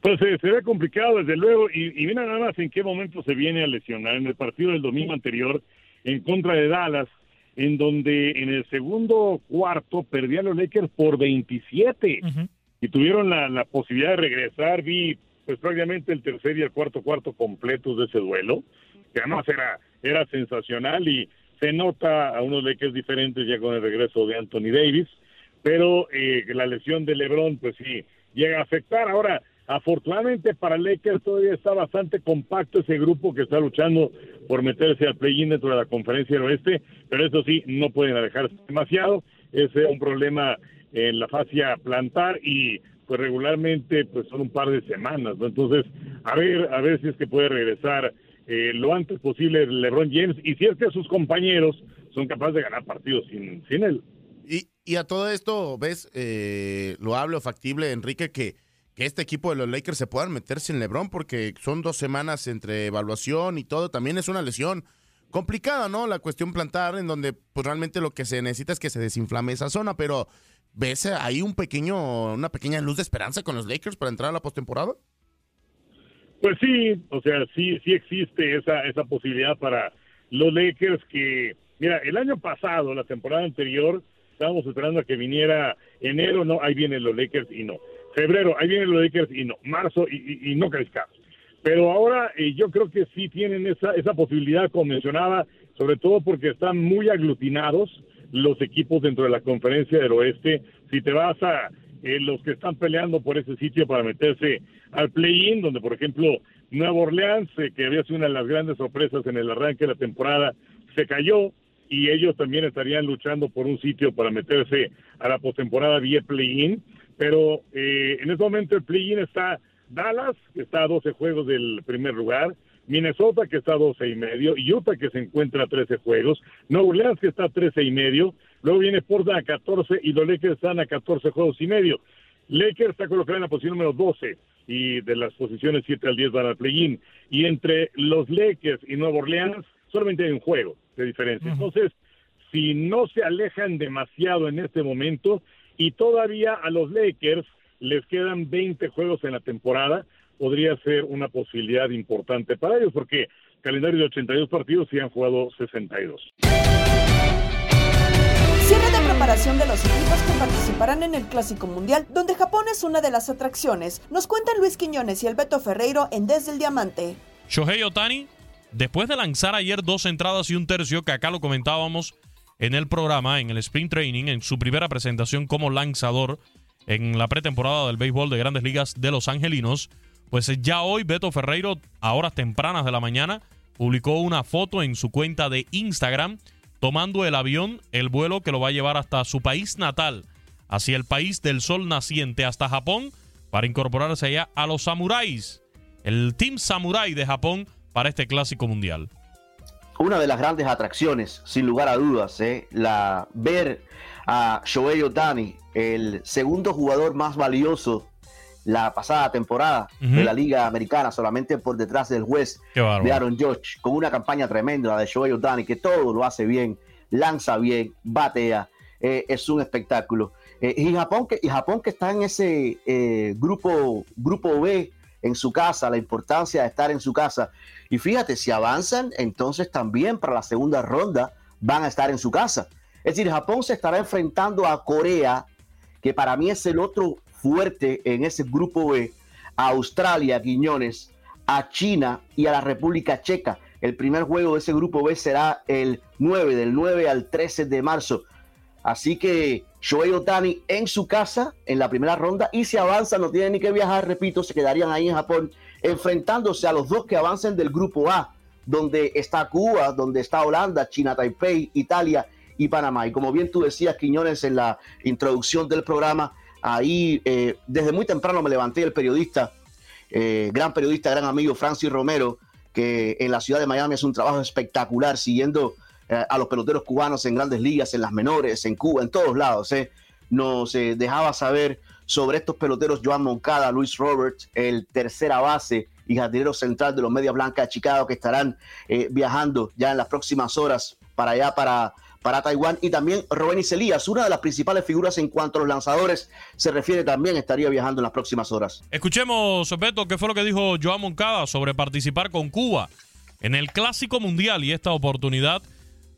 Pues eh, se ve complicado, desde luego, y, y mira nada más en qué momento se viene a lesionar. En el partido del domingo anterior, en contra de Dallas, en donde en el segundo cuarto perdían los Lakers por 27 y tuvieron la, la posibilidad de regresar. Vi pues prácticamente el tercer y el cuarto cuarto completos de ese duelo, que además era, era sensacional y se nota a unos Lakers diferentes ya con el regreso de Anthony Davis, pero eh, la lesión de LeBron pues sí llega a afectar. Ahora, afortunadamente para Lakers todavía está bastante compacto ese grupo que está luchando por meterse al play-in dentro de la conferencia del oeste, pero eso sí, no pueden alejarse demasiado. Es un problema en la fascia plantar y pues regularmente pues son un par de semanas, ¿no? Entonces, a ver, a ver si es que puede regresar eh, lo antes posible LeBron James y si es que sus compañeros son capaces de ganar partidos sin, sin él.
Y, y a todo esto, ¿ves? Eh, lo hablo factible, Enrique, que, que este equipo de los Lakers se puedan meter sin LeBron porque son dos semanas entre evaluación y todo. También es una lesión complicada, ¿no? La cuestión plantar, en donde pues realmente lo que se necesita es que se desinflame esa zona, pero ¿ves ahí un pequeño, una pequeña luz de esperanza con los Lakers para entrar a la postemporada?
Pues sí, o sea, sí, sí existe esa, esa posibilidad para los Lakers que, mira, el año pasado, la temporada anterior, estábamos esperando a que viniera enero, no, ahí vienen los Lakers y no. Febrero, ahí vienen los Lakers y no. Marzo y, y, no calificados. Pero ahora eh, yo creo que sí tienen esa, esa posibilidad, como mencionaba, sobre todo porque están muy aglutinados los equipos dentro de la conferencia del oeste. Si te vas a eh, los que están peleando por ese sitio para meterse al play-in, donde por ejemplo Nueva Orleans, eh, que había sido una de las grandes sorpresas en el arranque de la temporada, se cayó y ellos también estarían luchando por un sitio para meterse a la postemporada vía play-in. Pero eh, en este momento el play-in está Dallas, que está a 12 juegos del primer lugar, Minnesota, que está a 12 y medio, Utah, que se encuentra a 13 juegos, Nueva Orleans, que está a 13 y medio, luego viene Portland a 14 y los Lakers están a 14 juegos y medio. Lakers está colocado en la posición número 12 y de las posiciones 7 al 10 van al play-in. Y entre los Lakers y Nueva Orleans solamente hay un juego de diferencia. Entonces, si no se alejan demasiado en este momento y todavía a los Lakers les quedan 20 juegos en la temporada, podría ser una posibilidad importante para ellos porque calendario de 82 partidos y han jugado 62
preparación de los equipos que participarán en el Clásico Mundial, donde Japón es una de las atracciones. Nos cuentan Luis Quiñones y el Beto Ferreiro en Desde el Diamante.
Shohei Otani, después de lanzar ayer dos entradas y un tercio, que acá lo comentábamos en el programa, en el Sprint Training, en su primera presentación como lanzador en la pretemporada del béisbol de grandes ligas de los angelinos, pues ya hoy Beto Ferreiro, a horas tempranas de la mañana, publicó una foto en su cuenta de Instagram tomando el avión, el vuelo que lo va a llevar hasta su país natal, hacia el país del sol naciente, hasta Japón, para incorporarse allá a los samuráis, el Team Samurai de Japón para este clásico mundial.
Una de las grandes atracciones, sin lugar a dudas, ¿eh? la ver a Shohei Otani, el segundo jugador más valioso la pasada temporada de la Liga Americana, solamente por detrás del juez de Aaron Judge, con una campaña tremenda de Shohei Otani, que todo lo hace bien, lanza bien, batea, eh, es un espectáculo. Eh, y, Japón que, y Japón que está en ese eh, grupo, grupo B en su casa, la importancia de estar en su casa. Y fíjate, si avanzan, entonces también para la segunda ronda van a estar en su casa. Es decir, Japón se estará enfrentando a Corea, que para mí es el otro fuerte en ese grupo B a Australia, Guiñones, a China y a la República Checa. El primer juego de ese grupo B será el 9, del 9 al 13 de marzo. Así que Shohei Otani en su casa en la primera ronda y si avanza no tienen ni que viajar, repito, se quedarían ahí en Japón enfrentándose a los dos que avancen del grupo A, donde está Cuba, donde está Holanda, China, Taipei, Italia y Panamá. Y como bien tú decías, Quiñones, en la introducción del programa, Ahí, eh, desde muy temprano me levanté el periodista, eh, gran periodista, gran amigo Francis Romero, que en la ciudad de Miami hace un trabajo espectacular siguiendo eh, a los peloteros cubanos en grandes ligas, en las menores, en Cuba, en todos lados. Nos dejaba saber sobre estos peloteros Joan Moncada, Luis Roberts, el tercera base y jardinero central de los Medias Blancas de Chicago que estarán viajando ya en las próximas horas para allá, para para Taiwán y también Robenis Elías, una de las principales figuras en cuanto a los lanzadores se refiere también, estaría viajando en las próximas horas.
Escuchemos, Beto, qué fue lo que dijo Joan Moncada sobre participar con Cuba en el Clásico Mundial y esta oportunidad,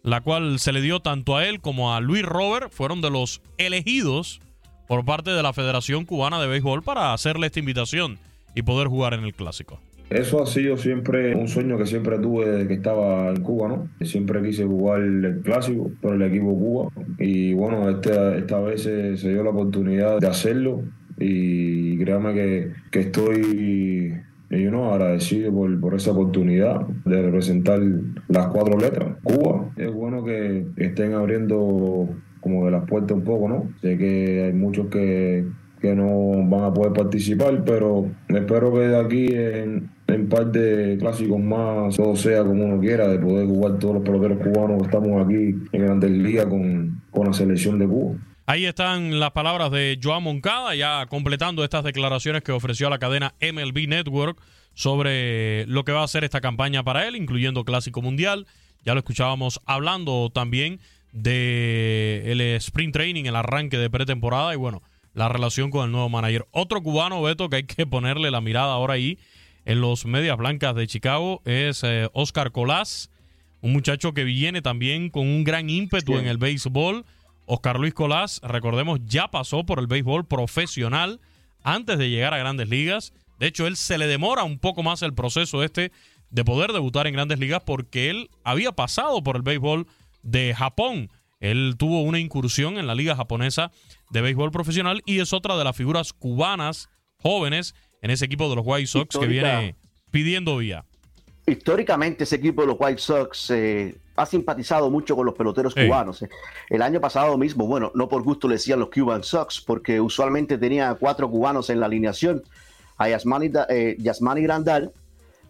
la cual se le dio tanto a él como a Luis Robert, fueron de los elegidos por parte de la Federación Cubana de Béisbol para hacerle esta invitación y poder jugar en el Clásico.
Eso ha sido siempre un sueño que siempre tuve desde que estaba en Cuba, ¿no? Siempre quise jugar el clásico por el equipo Cuba y bueno, esta, esta vez se, dio la oportunidad de hacerlo y créame que, que estoy yo no agradecido por, por, esa oportunidad de representar las cuatro letras. Cuba, es bueno que estén abriendo como de las puertas un poco, ¿no? Sé que hay muchos que, que no van a poder participar, pero espero que de aquí en, en par clásicos más, todo sea como uno quiera, de poder jugar todos los peloteros cubanos que estamos aquí en Grandes Ligas con, con la selección de Cuba.
Ahí están las palabras de Joan Moncada, ya completando estas declaraciones que ofreció a la cadena MLB Network sobre lo que va a hacer esta campaña para él, incluyendo Clásico Mundial. Ya lo escuchábamos hablando también de el sprint training, el arranque de pretemporada y bueno, la relación con el nuevo manager. Otro cubano, Beto, que hay que ponerle la mirada ahora ahí en los Medias Blancas de Chicago es eh, Oscar Colás, un muchacho que viene también con un gran ímpetu en el béisbol. Oscar Luis Colás, recordemos, ya pasó por el béisbol profesional antes de llegar a grandes ligas. De hecho, él se le demora un poco más el proceso este de poder debutar en grandes ligas porque él había pasado por el béisbol de Japón. Él tuvo una incursión en la liga japonesa de béisbol profesional y es otra de las figuras cubanas jóvenes en ese equipo de los White Sox que viene pidiendo vía.
Históricamente ese equipo de los White Sox eh, ha simpatizado mucho con los peloteros
Sí.
cubanos. eh. El año pasado mismo, bueno, no por gusto le decían los Cuban Sox, porque usualmente tenía cuatro cubanos en la alineación. A Yasmani, eh, Yasmani Grandal,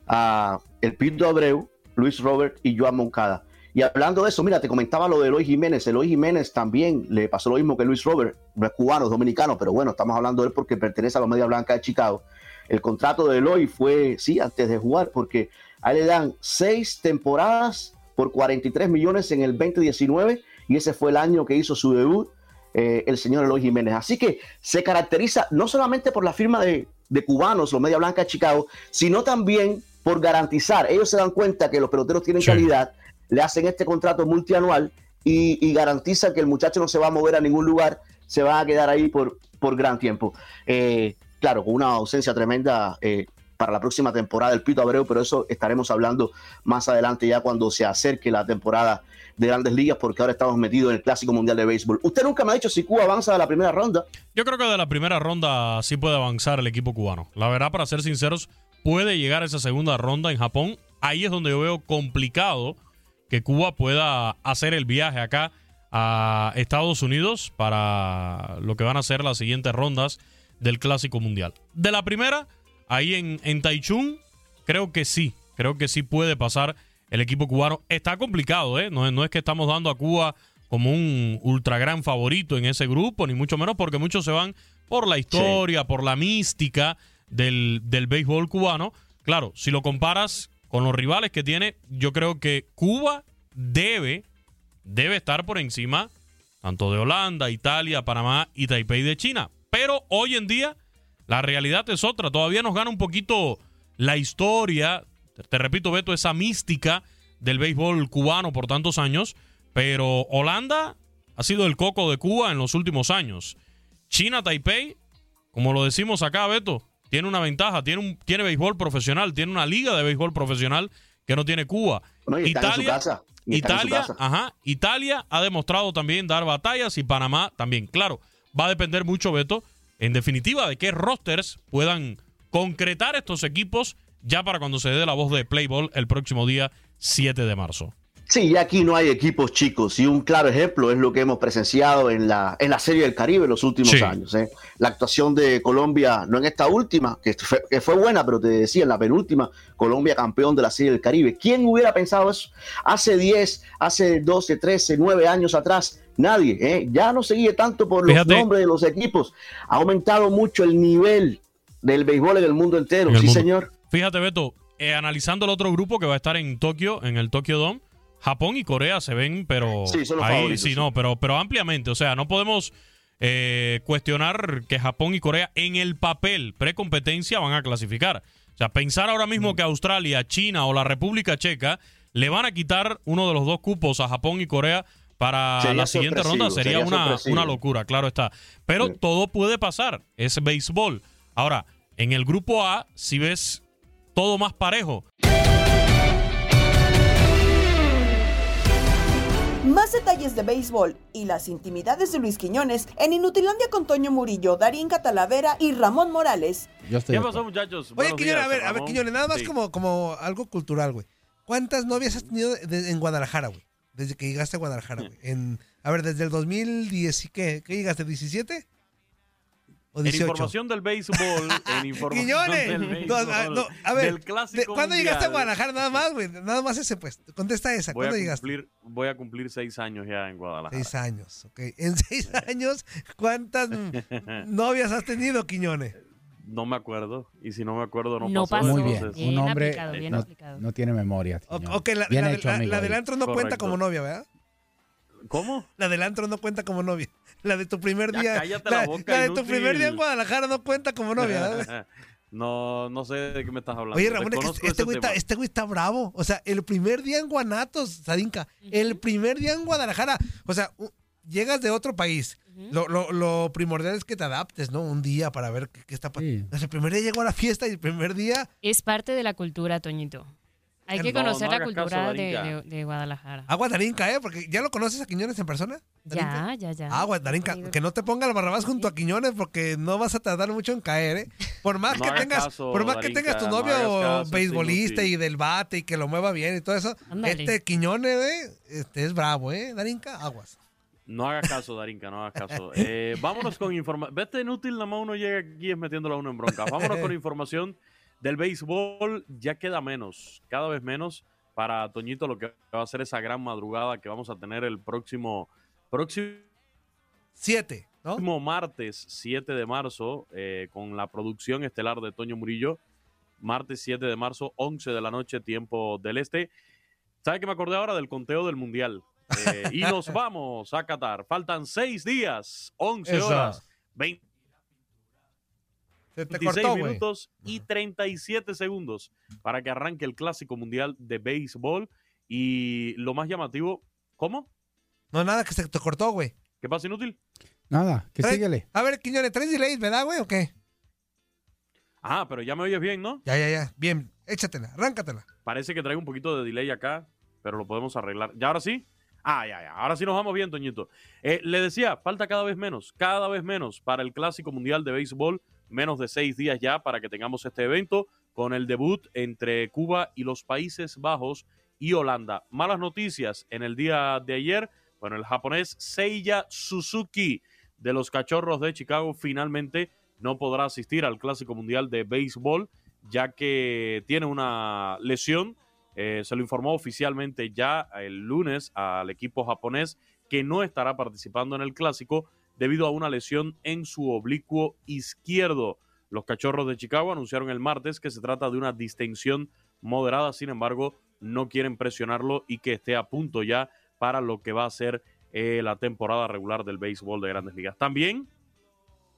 a el Pito Abreu, Luis Robert y Joan Moncada. Y hablando de eso, mira, te comentaba lo de Eloy Jiménez. Eloy Jiménez también le pasó lo mismo que Luis Robert, no es cubano, es dominicano, pero bueno, estamos hablando de él porque pertenece a la Media Blanca de Chicago. El contrato de Eloy fue, sí, antes de jugar, porque a él le dan seis temporadas por 43 millones en el 2019 y ese fue el año que hizo su debut eh, el señor Eloy Jiménez. Así que se caracteriza no solamente por la firma de, de cubanos, los Media Blanca de Chicago, sino también por garantizar. Ellos se dan cuenta que los peloteros tienen calidad, le hacen este contrato multianual y, y garantizan que el muchacho no se va a mover a ningún lugar, se va a quedar ahí por, por gran tiempo. Eh, claro, con una ausencia tremenda eh, para la próxima temporada del Pito Abreu, pero eso estaremos hablando más adelante ya cuando se acerque la temporada de grandes ligas, porque ahora estamos metidos en el Clásico Mundial de Béisbol. Usted nunca me ha dicho si Cuba avanza a la primera ronda.
Yo creo que de la primera ronda sí puede avanzar el equipo cubano. La verdad, para ser sinceros, puede llegar esa segunda ronda en Japón. Ahí es donde yo veo complicado que Cuba pueda hacer el viaje acá a Estados Unidos para lo que van a ser las siguientes rondas del Clásico Mundial. De la primera, ahí en, en Taichung, creo que sí, creo que sí puede pasar el equipo cubano. Está complicado, ¿eh? No, es- no es que estamos dando a Cuba como un ultra gran favorito en ese grupo, ni mucho menos porque muchos se van por la historia, por la mística del, del béisbol cubano. Claro, si lo comparas con los rivales que tiene, yo creo que Cuba debe, debe estar por encima tanto de Holanda, Italia, Panamá y Taipei de China. Pero hoy en día la realidad es otra. Todavía nos gana un poquito la historia, te, repito, Beto, esa mística del béisbol cubano por tantos años. Pero Holanda ha sido el coco de Cuba en los últimos años. China, Taipei, como lo decimos acá, Beto, tiene una ventaja, tiene, un, tiene béisbol profesional, tiene una liga de béisbol profesional que no tiene Cuba.
No, y están en su
Italia,
casa, y están en su
Italia,
casa.
ajá, Italia ha demostrado también dar batallas y Panamá también. Claro, va a depender mucho, Beto, en definitiva, de qué rosters puedan concretar estos equipos ya para cuando se dé la voz de Playball el próximo día 7 de marzo.
Sí, y aquí no hay equipos chicos y un claro ejemplo es lo que hemos presenciado en la, en la Serie del Caribe en los últimos
Sí.
años. ¿eh? La actuación de Colombia, no en esta última, que fue, que fue buena, pero te decía, en la penúltima, Colombia campeón de la Serie del Caribe. ¿Quién hubiera pensado eso? Hace 10, hace 12, 13, 9 años atrás, nadie. ¿eh? Ya no seguía tanto por los
Fíjate.
nombres de los equipos. Ha aumentado mucho el nivel del béisbol en el mundo entero.
En el
sí,
mundo.
señor.
Fíjate, Beto, eh, analizando el otro grupo que va a estar en Tokio, en el Tokyo Dome, Japón y Corea se ven, pero
Sí, son los
ahí
favoritos,
sí,
sí.
no, pero, pero ampliamente. O sea, no podemos eh, cuestionar que Japón y Corea en el papel precompetencia van a clasificar. O sea, pensar ahora mismo que Australia, China o la República Checa le van a quitar uno de los dos cupos a Japón y Corea para
Sería
la siguiente ronda sería,
sería
una, una locura, claro está. Pero todo puede pasar, es béisbol. Ahora, en el grupo A, si ves todo más parejo,
Más detalles de béisbol y las intimidades de Luis Quiñones en Inutilandia con Toño Murillo, Darín Catalavera y Ramón Morales.
¿Qué pasó, muchachos?
Oye,
Buenos
Quiñones,
días,
a ver, a ver. Quiñones, nada más
Sí.
como, como algo cultural, güey. ¿Cuántas novias has tenido de- en Guadalajara, güey? Desde que llegaste a Guadalajara, güey. En, a ver, desde el 2010 y qué, ¿qué llegaste? ¿17? ¿O
En
18?
información del béisbol, en [laughs] información
Quiñones.
del
No,
béisbol,
a- no, a ver,
del clásico
¿cuándo llegaste a Guadalajara? Nada más, güey. Nada más ese, pues. Contesta esa.
Voy
¿Cuándo llegaste?
cumplir, voy a cumplir seis años ya en Guadalajara.
Seis años, ok. En seis [laughs] años, ¿cuántas [laughs] novias has tenido, Quiñones?
No me acuerdo. Y si no me acuerdo, no,
No
pasó.
pasó.
Muy bien.
entonces-
Un hombre
aplicado, bien
no,
aplicado.
no tiene memoria.
O- la,
Bien
la,
hecho,
la-
amigo
la del antro no cuenta como novia, ¿verdad?
¿Cómo?
La del antro no cuenta como novia. La de tu primer
Ya
día.
cállate la boca,
la de tu primer día en Guadalajara no cuenta como novia. ¿verdad? [laughs]
No, no sé de qué me estás hablando.
Oye, Ramón, es que
Desconozco
este
ese
güey, está, este güey está bravo. O sea, el primer día en Guanatos, Sadinka, el primer día en Guadalajara. O sea, llegas de otro país. lo, lo- lo primordial es que te adaptes, ¿no? Un día para ver qué, qué está pasando. El primer día llegó a la fiesta y el primer día...
Es parte de la cultura, Toñito. Hay que
No,
conocer
no
la
caso,
cultura de, de- de Guadalajara.
Agua Darinka, ¿eh? Porque ¿ya lo conoces a Quiñones en persona?
Ya, ya, ya.
Agua Darinka. Que no te ponga el barrabás junto a Quiñones porque no vas a tardar mucho en caer, ¿eh? Por más
No
que tengas,
caso,
por más que tengas tu
no
novio beisbolista y del bate y que lo mueva bien y todo eso, este Quiñones, ¿eh? Este es bravo, ¿eh? Darinka, aguas.
No hagas caso, Darinka, no hagas caso. Eh, vámonos con información. Vete inútil, nada más uno llega aquí es metiéndolo a uno en bronca. Vámonos con [laughs] información del béisbol. Ya queda menos, cada vez menos para Toñito lo que va a ser esa gran madrugada que vamos a tener el próximo próximo
Siete, ¿no?
próximo martes 7 de marzo eh, con la producción estelar de Toño Murillo. Martes 7 de marzo, 11 de la noche, tiempo del este. ¿Sabe que me acordé ahora del conteo del Mundial? Eh, y nos vamos a Qatar. Faltan seis días, 11
Eso.
horas, 20
Se te
26
cortó, güey.
minutos y 37 segundos para que arranque el Clásico Mundial de Béisbol. Y lo más llamativo, ¿cómo?
No, nada, que se te cortó, güey.
¿Qué pasa, inútil?
Nada, que
Trae-
síguele.
A ver, Quiñones, ¿traes delays, verdad, güey, o qué?
Ah, pero ya me oyes bien, ¿no?
Ya, ya, ya. Bien, échatela, arráncatela.
Parece que traigo un poquito de delay acá, pero lo podemos arreglar. ¿Ya ahora sí? Ah, ya, ya. Ahora sí nos vamos bien, Toñito. Eh, le decía, falta cada vez menos, cada vez menos para el Clásico Mundial de Béisbol. Menos de seis días ya para que tengamos este evento con el debut entre Cuba y los Países Bajos y Holanda. Malas noticias en el día de ayer. Bueno, el japonés Seiya Suzuki de los Cachorros de Chicago finalmente no podrá asistir al Clásico Mundial de Béisbol ya que tiene una lesión. Eh, se lo informó oficialmente ya el lunes al equipo japonés que no estará participando en el clásico debido a una lesión en su oblicuo izquierdo. Los cachorros de Chicago anunciaron el martes que se trata de una distensión moderada, sin embargo, no quieren presionarlo y que esté a punto ya para lo que va a ser eh, la temporada regular del béisbol de grandes ligas. También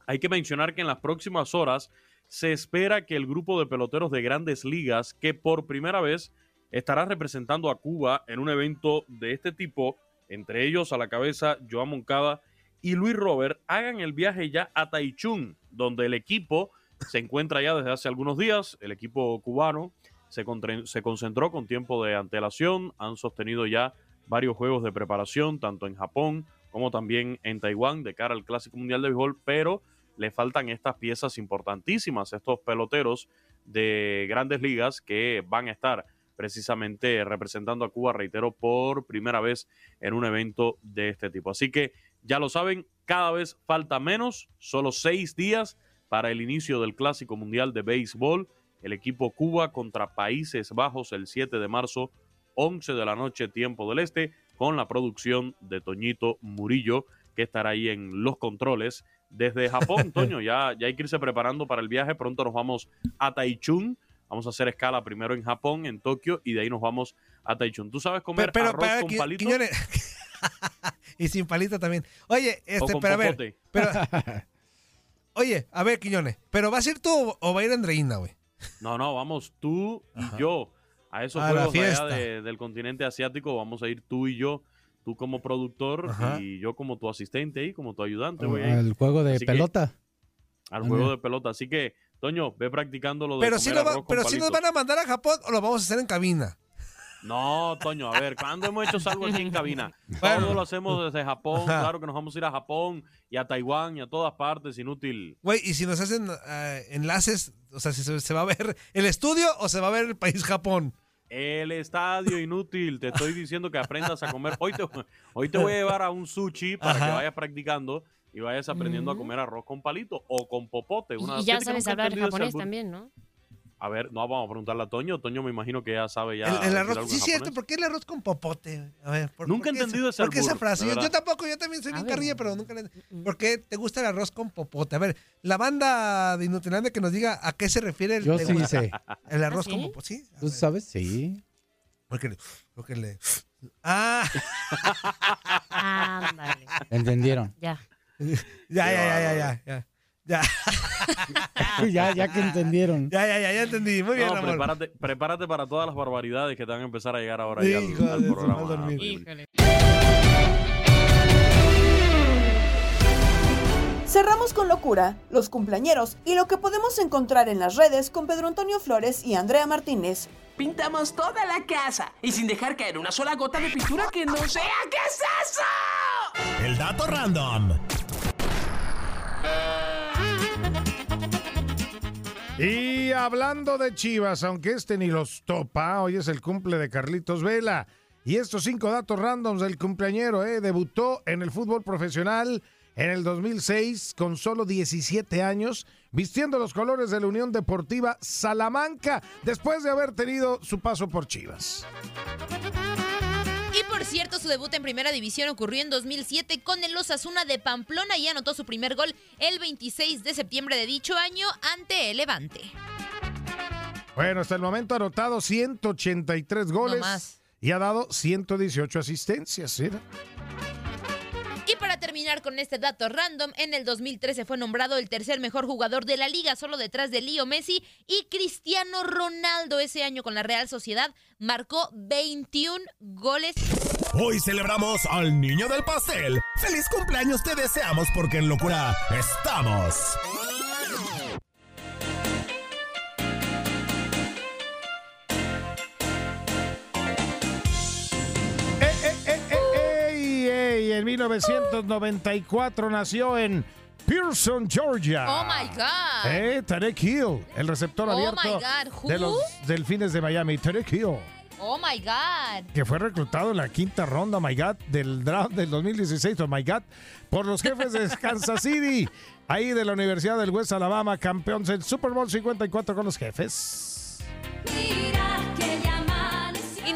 hay que mencionar que en las próximas horas se espera que el grupo de peloteros de grandes ligas, que por primera vez estará representando a Cuba en un evento de este tipo, entre ellos a la cabeza Joan Moncada y Luis Robert, hagan el viaje ya a Taichung, donde el equipo se encuentra ya desde hace algunos días, el equipo cubano se, se concentró con tiempo de antelación, han sostenido ya varios juegos de preparación, tanto en Japón como también en Taiwán, de cara al Clásico Mundial de Béisbol, pero le faltan estas piezas importantísimas, estos peloteros de grandes ligas que van a estar precisamente representando a Cuba, reitero, por primera vez en un evento de este tipo. Así que ya lo saben, cada vez falta menos, solo seis días para el inicio del Clásico Mundial de Béisbol. El equipo Cuba contra Países Bajos el 7 de marzo, 11 de la noche, tiempo del este, con la producción de Toñito Murillo, que estará ahí en los controles desde Japón. [laughs] Toño, ya, ya hay que irse preparando para el viaje. Pronto nos vamos a Taichung. Vamos a hacer escala primero en Japón, en Tokio, y de ahí nos vamos a Taichung. ¿Tú sabes comer
Pero,
arroz
pero,
con
Qui-
palito?
Quiñones- [laughs] y sin palito también. Oye, este,
con
pero a ver. Pero, [laughs] oye, a ver, Quiñones, ¿pero vas a ir tú o va a ir Andreina, güey?
No, no, vamos tú y yo a esos
A
juegos de allá de- del continente asiático. Vamos a ir tú y yo, tú como productor
Ajá.
y yo como tu asistente y como tu ayudante. Güey,
al juego de
Así que-
pelota.
al juego de pelota. Así que, Toño, ve practicando lo de
Pero
comer
si, lo va-
arroz con
pero si nos van a mandar a Japón o lo vamos a hacer en cabina.
No, Toño, a ver, ¿cuándo hemos hecho algo aquí en cabina? [laughs] Todo lo hacemos desde Japón. Claro que nos vamos a ir a Japón y a Taiwán y a todas partes, inútil.
Güey, y si nos hacen eh, enlaces, o sea, si se, se va a ver el estudio o se va a ver el país Japón.
El estadio inútil, te estoy diciendo que aprendas a comer. Hoy te, hoy te voy a llevar a un sushi para que vayas practicando y vayas aprendiendo a comer arroz con palito o con popote. Una-
Y ya sabes hablar japonés también, ¿no?
A ver, no, vamos a preguntarle a Toño. Toño me imagino que ya sabe ya.
el, el arroz, sí cierto. ¿por qué el arroz con popote? A ver, ¿por,
Nunca
por
he entendido ese
¿Por qué esa frase? Yo, tampoco, yo también soy
A
bien
ver.
carrilla, pero nunca le... ¿Por qué te gusta el arroz con popote? A ver, la banda de Inutilandia que nos diga a qué se refiere el,
Yo
te
sí
gusta
sé.
el arroz
¿Ah,
con
sí?
popote. ¿Sí?
¿Tú sabes? Sí.
Porque le, porque le... Ah, [laughs]
Ándale.
¿Entendieron?
Ya. [laughs]
ya, ya, ya, ya, ya, ya. [laughs] Ya.
ya, ya que entendieron.
Ya, ya, ya, ya entendí. Muy bien,
No,
Ramón.
prepárate, prepárate para todas las barbaridades que te van a empezar a llegar ahora
Hijo
ya al, al programa.
Cerramos con locura, los cumpleañeros y lo que podemos encontrar en las redes con Pedro Antonio Flores y Andrea Martínez.
Pintamos toda la casa y sin dejar caer una sola gota de pintura que no sea. ¿Qué es eso?
El dato random.
Y hablando de Chivas, aunque este ni los topa, hoy es el cumple de Carlitos Vela. Y estos cinco datos randoms del cumpleañero, ¿eh? debutó en el fútbol profesional en el 2006 con solo 17 años, vistiendo los colores de la Unión Deportiva Salamanca, después de haber tenido su paso por Chivas.
Y por cierto, su debut en Primera División ocurrió en 2007 con el Osasuna de Pamplona y anotó su primer gol el 26 de septiembre de dicho año ante el Levante.
Bueno, hasta el momento ha anotado 183 goles y ha dado 118 asistencias. ¿sí?
Terminar con este dato random, en el 2013 fue nombrado el tercer mejor jugador de la liga, solo detrás de Leo Messi y Cristiano Ronaldo. Ese año con la Real Sociedad marcó 21 goles.
Hoy celebramos al niño del pastel. ¡Feliz cumpleaños te deseamos porque en locura estamos!
En 1994 nació en Pearson, Georgia.
Oh my God.
Eh, Tarek Hill, el receptor
Oh
abierto
my God, who?
de los Delfines de Miami. Tarek Hill,
Oh my God.
que fue reclutado en la quinta ronda, oh my God, del draft del 2016, oh my God, por los jefes de [laughs] Kansas City, ahí de la Universidad del West Alabama, campeones del Super Bowl 54 con los jefes.
Y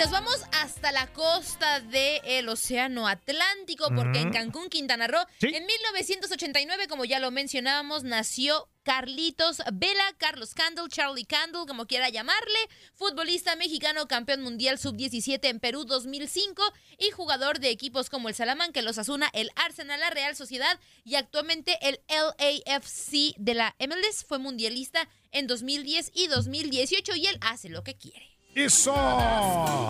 nos vamos hasta la costa del Océano Atlántico, porque en
Ujú.
Cancún, Quintana Roo, en 1989, como ya lo mencionábamos, nació Carlitos Vela, Carlos Candle, Charlie Candle, como quiera llamarle, futbolista mexicano, campeón mundial sub-17 en Perú 2005 y jugador de equipos como el Salamanca, el Osasuna, el Arsenal, la Real Sociedad y actualmente el LAFC de la MLS. Fue mundialista en 2010 y 2018 y él hace lo que quiere.
¡Eso!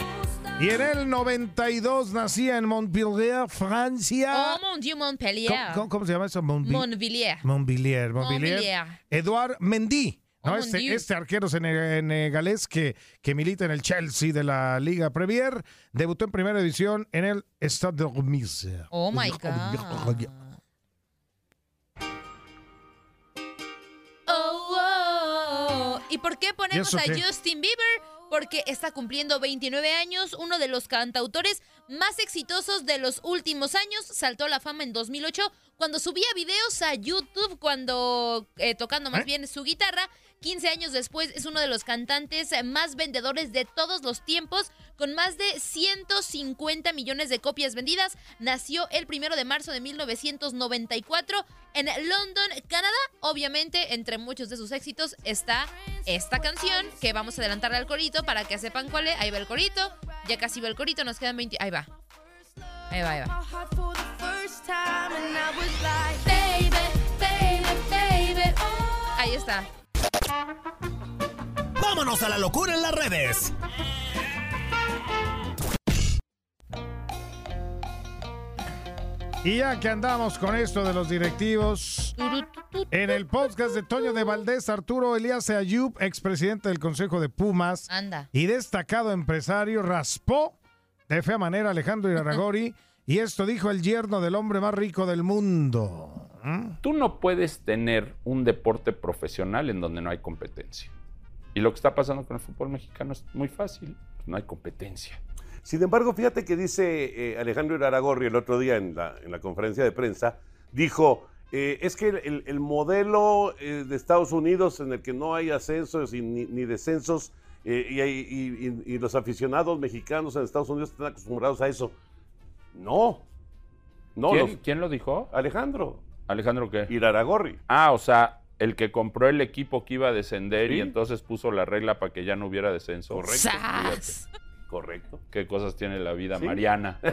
Y en el 92 nacía en Montpellier, Francia.
Oh, mon Dieu, Montpellier.
¿Cómo, se llama eso? Montpellier.
Montpellier.
Montpellier. Eduard Mendy. ¿no?
Oh,
este, este arquero sene- senegalés que, que milita en el Chelsea de la Liga Premier debutó en primera división en el Stade de Reims.
Oh my God. Oh, oh, oh. ¿Y por qué ponemos
¿Y
a
qué?
Justin Bieber? Porque está cumpliendo 29 años, uno de los cantautores más exitosos de los últimos años. Saltó a la fama en 2008 cuando subía videos a YouTube, cuando eh, tocando más
¿Eh?
bien su guitarra. 15 años después es uno de los cantantes más vendedores de todos los tiempos, con más de 150 millones de copias vendidas. Nació el primero de marzo de 1994 en London, Canadá. Obviamente, entre muchos de sus éxitos está esta canción, que vamos a adelantarle al corito para que sepan cuál es. Ahí va el corito. Ya casi va el corito, nos quedan 20. Ahí va. Ahí va, ahí va. Ahí está.
Vámonos a la locura en las redes.
Y ya que andamos con esto de los directivos, en el podcast de Toño de Valdés, Arturo Elías Ayub, expresidente del Consejo de Pumas
Anda.
y destacado empresario, raspó de fea manera a Alejandro Iraragori y esto dijo el yerno del hombre más rico del mundo.
Tú no puedes tener un deporte profesional en donde no hay competencia. Y lo que está pasando con el fútbol mexicano es muy fácil, no hay competencia.
Sin embargo, fíjate que dice eh, Alejandro Iraragorri el otro día en la, en la conferencia de prensa, dijo, eh, es que el, el modelo eh, de Estados Unidos en el que no hay ascensos y ni, ni descensos y, hay- y- y- y los aficionados mexicanos en Estados Unidos están acostumbrados a eso. No. No,
¿Quién,
los-
quién lo dijo?
Alejandro.
¿Alejandro qué?
Iraragorri.
Ah, o sea, el que compró el equipo que iba a descender y entonces puso la regla para que ya no hubiera descenso.
Correcto.
¡Sas!
Correcto.
Qué cosas tiene la vida,
Sí.
Mariana. [laughs]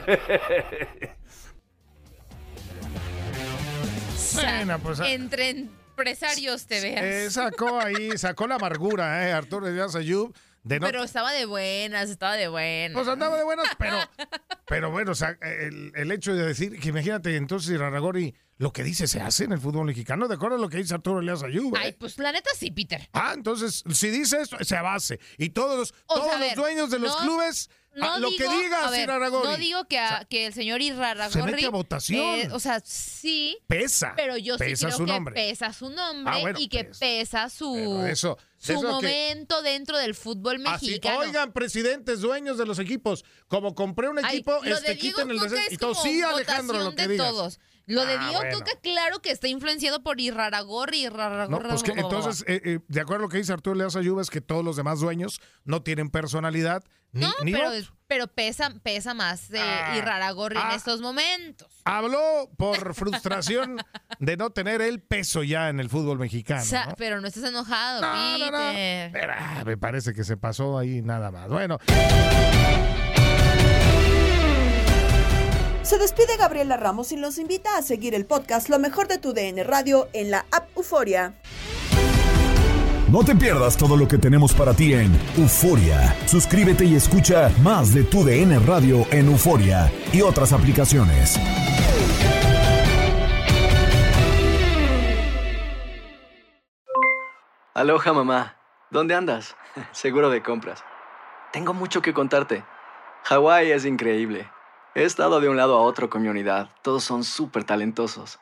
Bueno, pues, ah.
entre empresarios te veas.
Eh, sacó ahí, sacó la amargura, ¿eh? Arturo Díaz Ayub. De no,
Pero estaba de buenas, estaba de buenas.
Pues andaba de buenas, pero, [laughs] pero bueno, o sea, el, el hecho de decir que imagínate entonces Iraragorri, lo que dice se hace en el fútbol mexicano, de acuerdo a lo que dice Arturo Elías Ayub. ¿eh?
Ay, pues la neta sí, Peter.
Ah, entonces, si dice esto, se base. Y todos
O
todos
sea,
los
ver,
dueños de los
no-
clubes,
No
ah, lo
digo,
que diga
a ver,
Iraragorri,
No digo que, a- que el señor Iraragorri...
Se mete a votación.
eh, o sea, sí.
pesa.
Pero yo sí
pesa
creo
su
que
nombre.
pesa su nombre
Ah, bueno,
y que pesa su,
eso-
su
eso que-
momento dentro del fútbol
Así,
mexicano.
oigan, presidentes, dueños de los equipos, como compré un
Ay,
equipo,
lo
este, quiten el
es
Y todo, sí, Alejandro, lo que
de
digas.
todos. Lo de
Ah,
Diego
bueno.
Coca, claro que está influenciado por Iraragorri,
No,
Iraragorri.
pues que entonces, eh, eh, de acuerdo a lo que dice Arturo Leaz Ayuba, es que todos los demás dueños no tienen personalidad ni,
No,
ni
pero, pesa, pesa más de Iraragorri en estos momentos.
Habló por frustración de no tener el peso ya en el fútbol mexicano.
O sea,
¿no?
pero no estés enojado,
No, no, no.
Peter.
Pero, ah, me parece que se pasó ahí nada más. Bueno,
Se despide Gabriela Ramos y los invita a seguir el podcast Lo mejor de tu DN Radio en la app Euforia.
No te pierdas todo lo que tenemos para ti en Euforia. Suscríbete y escucha más de tu DN Radio en Euforia y otras aplicaciones.
Aloha mamá, ¿dónde andas? [laughs] Seguro de compras. Tengo mucho que contarte. Hawái es increíble. He estado de un lado a otro con mi unidad. Todos son súper talentosos.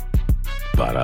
Para,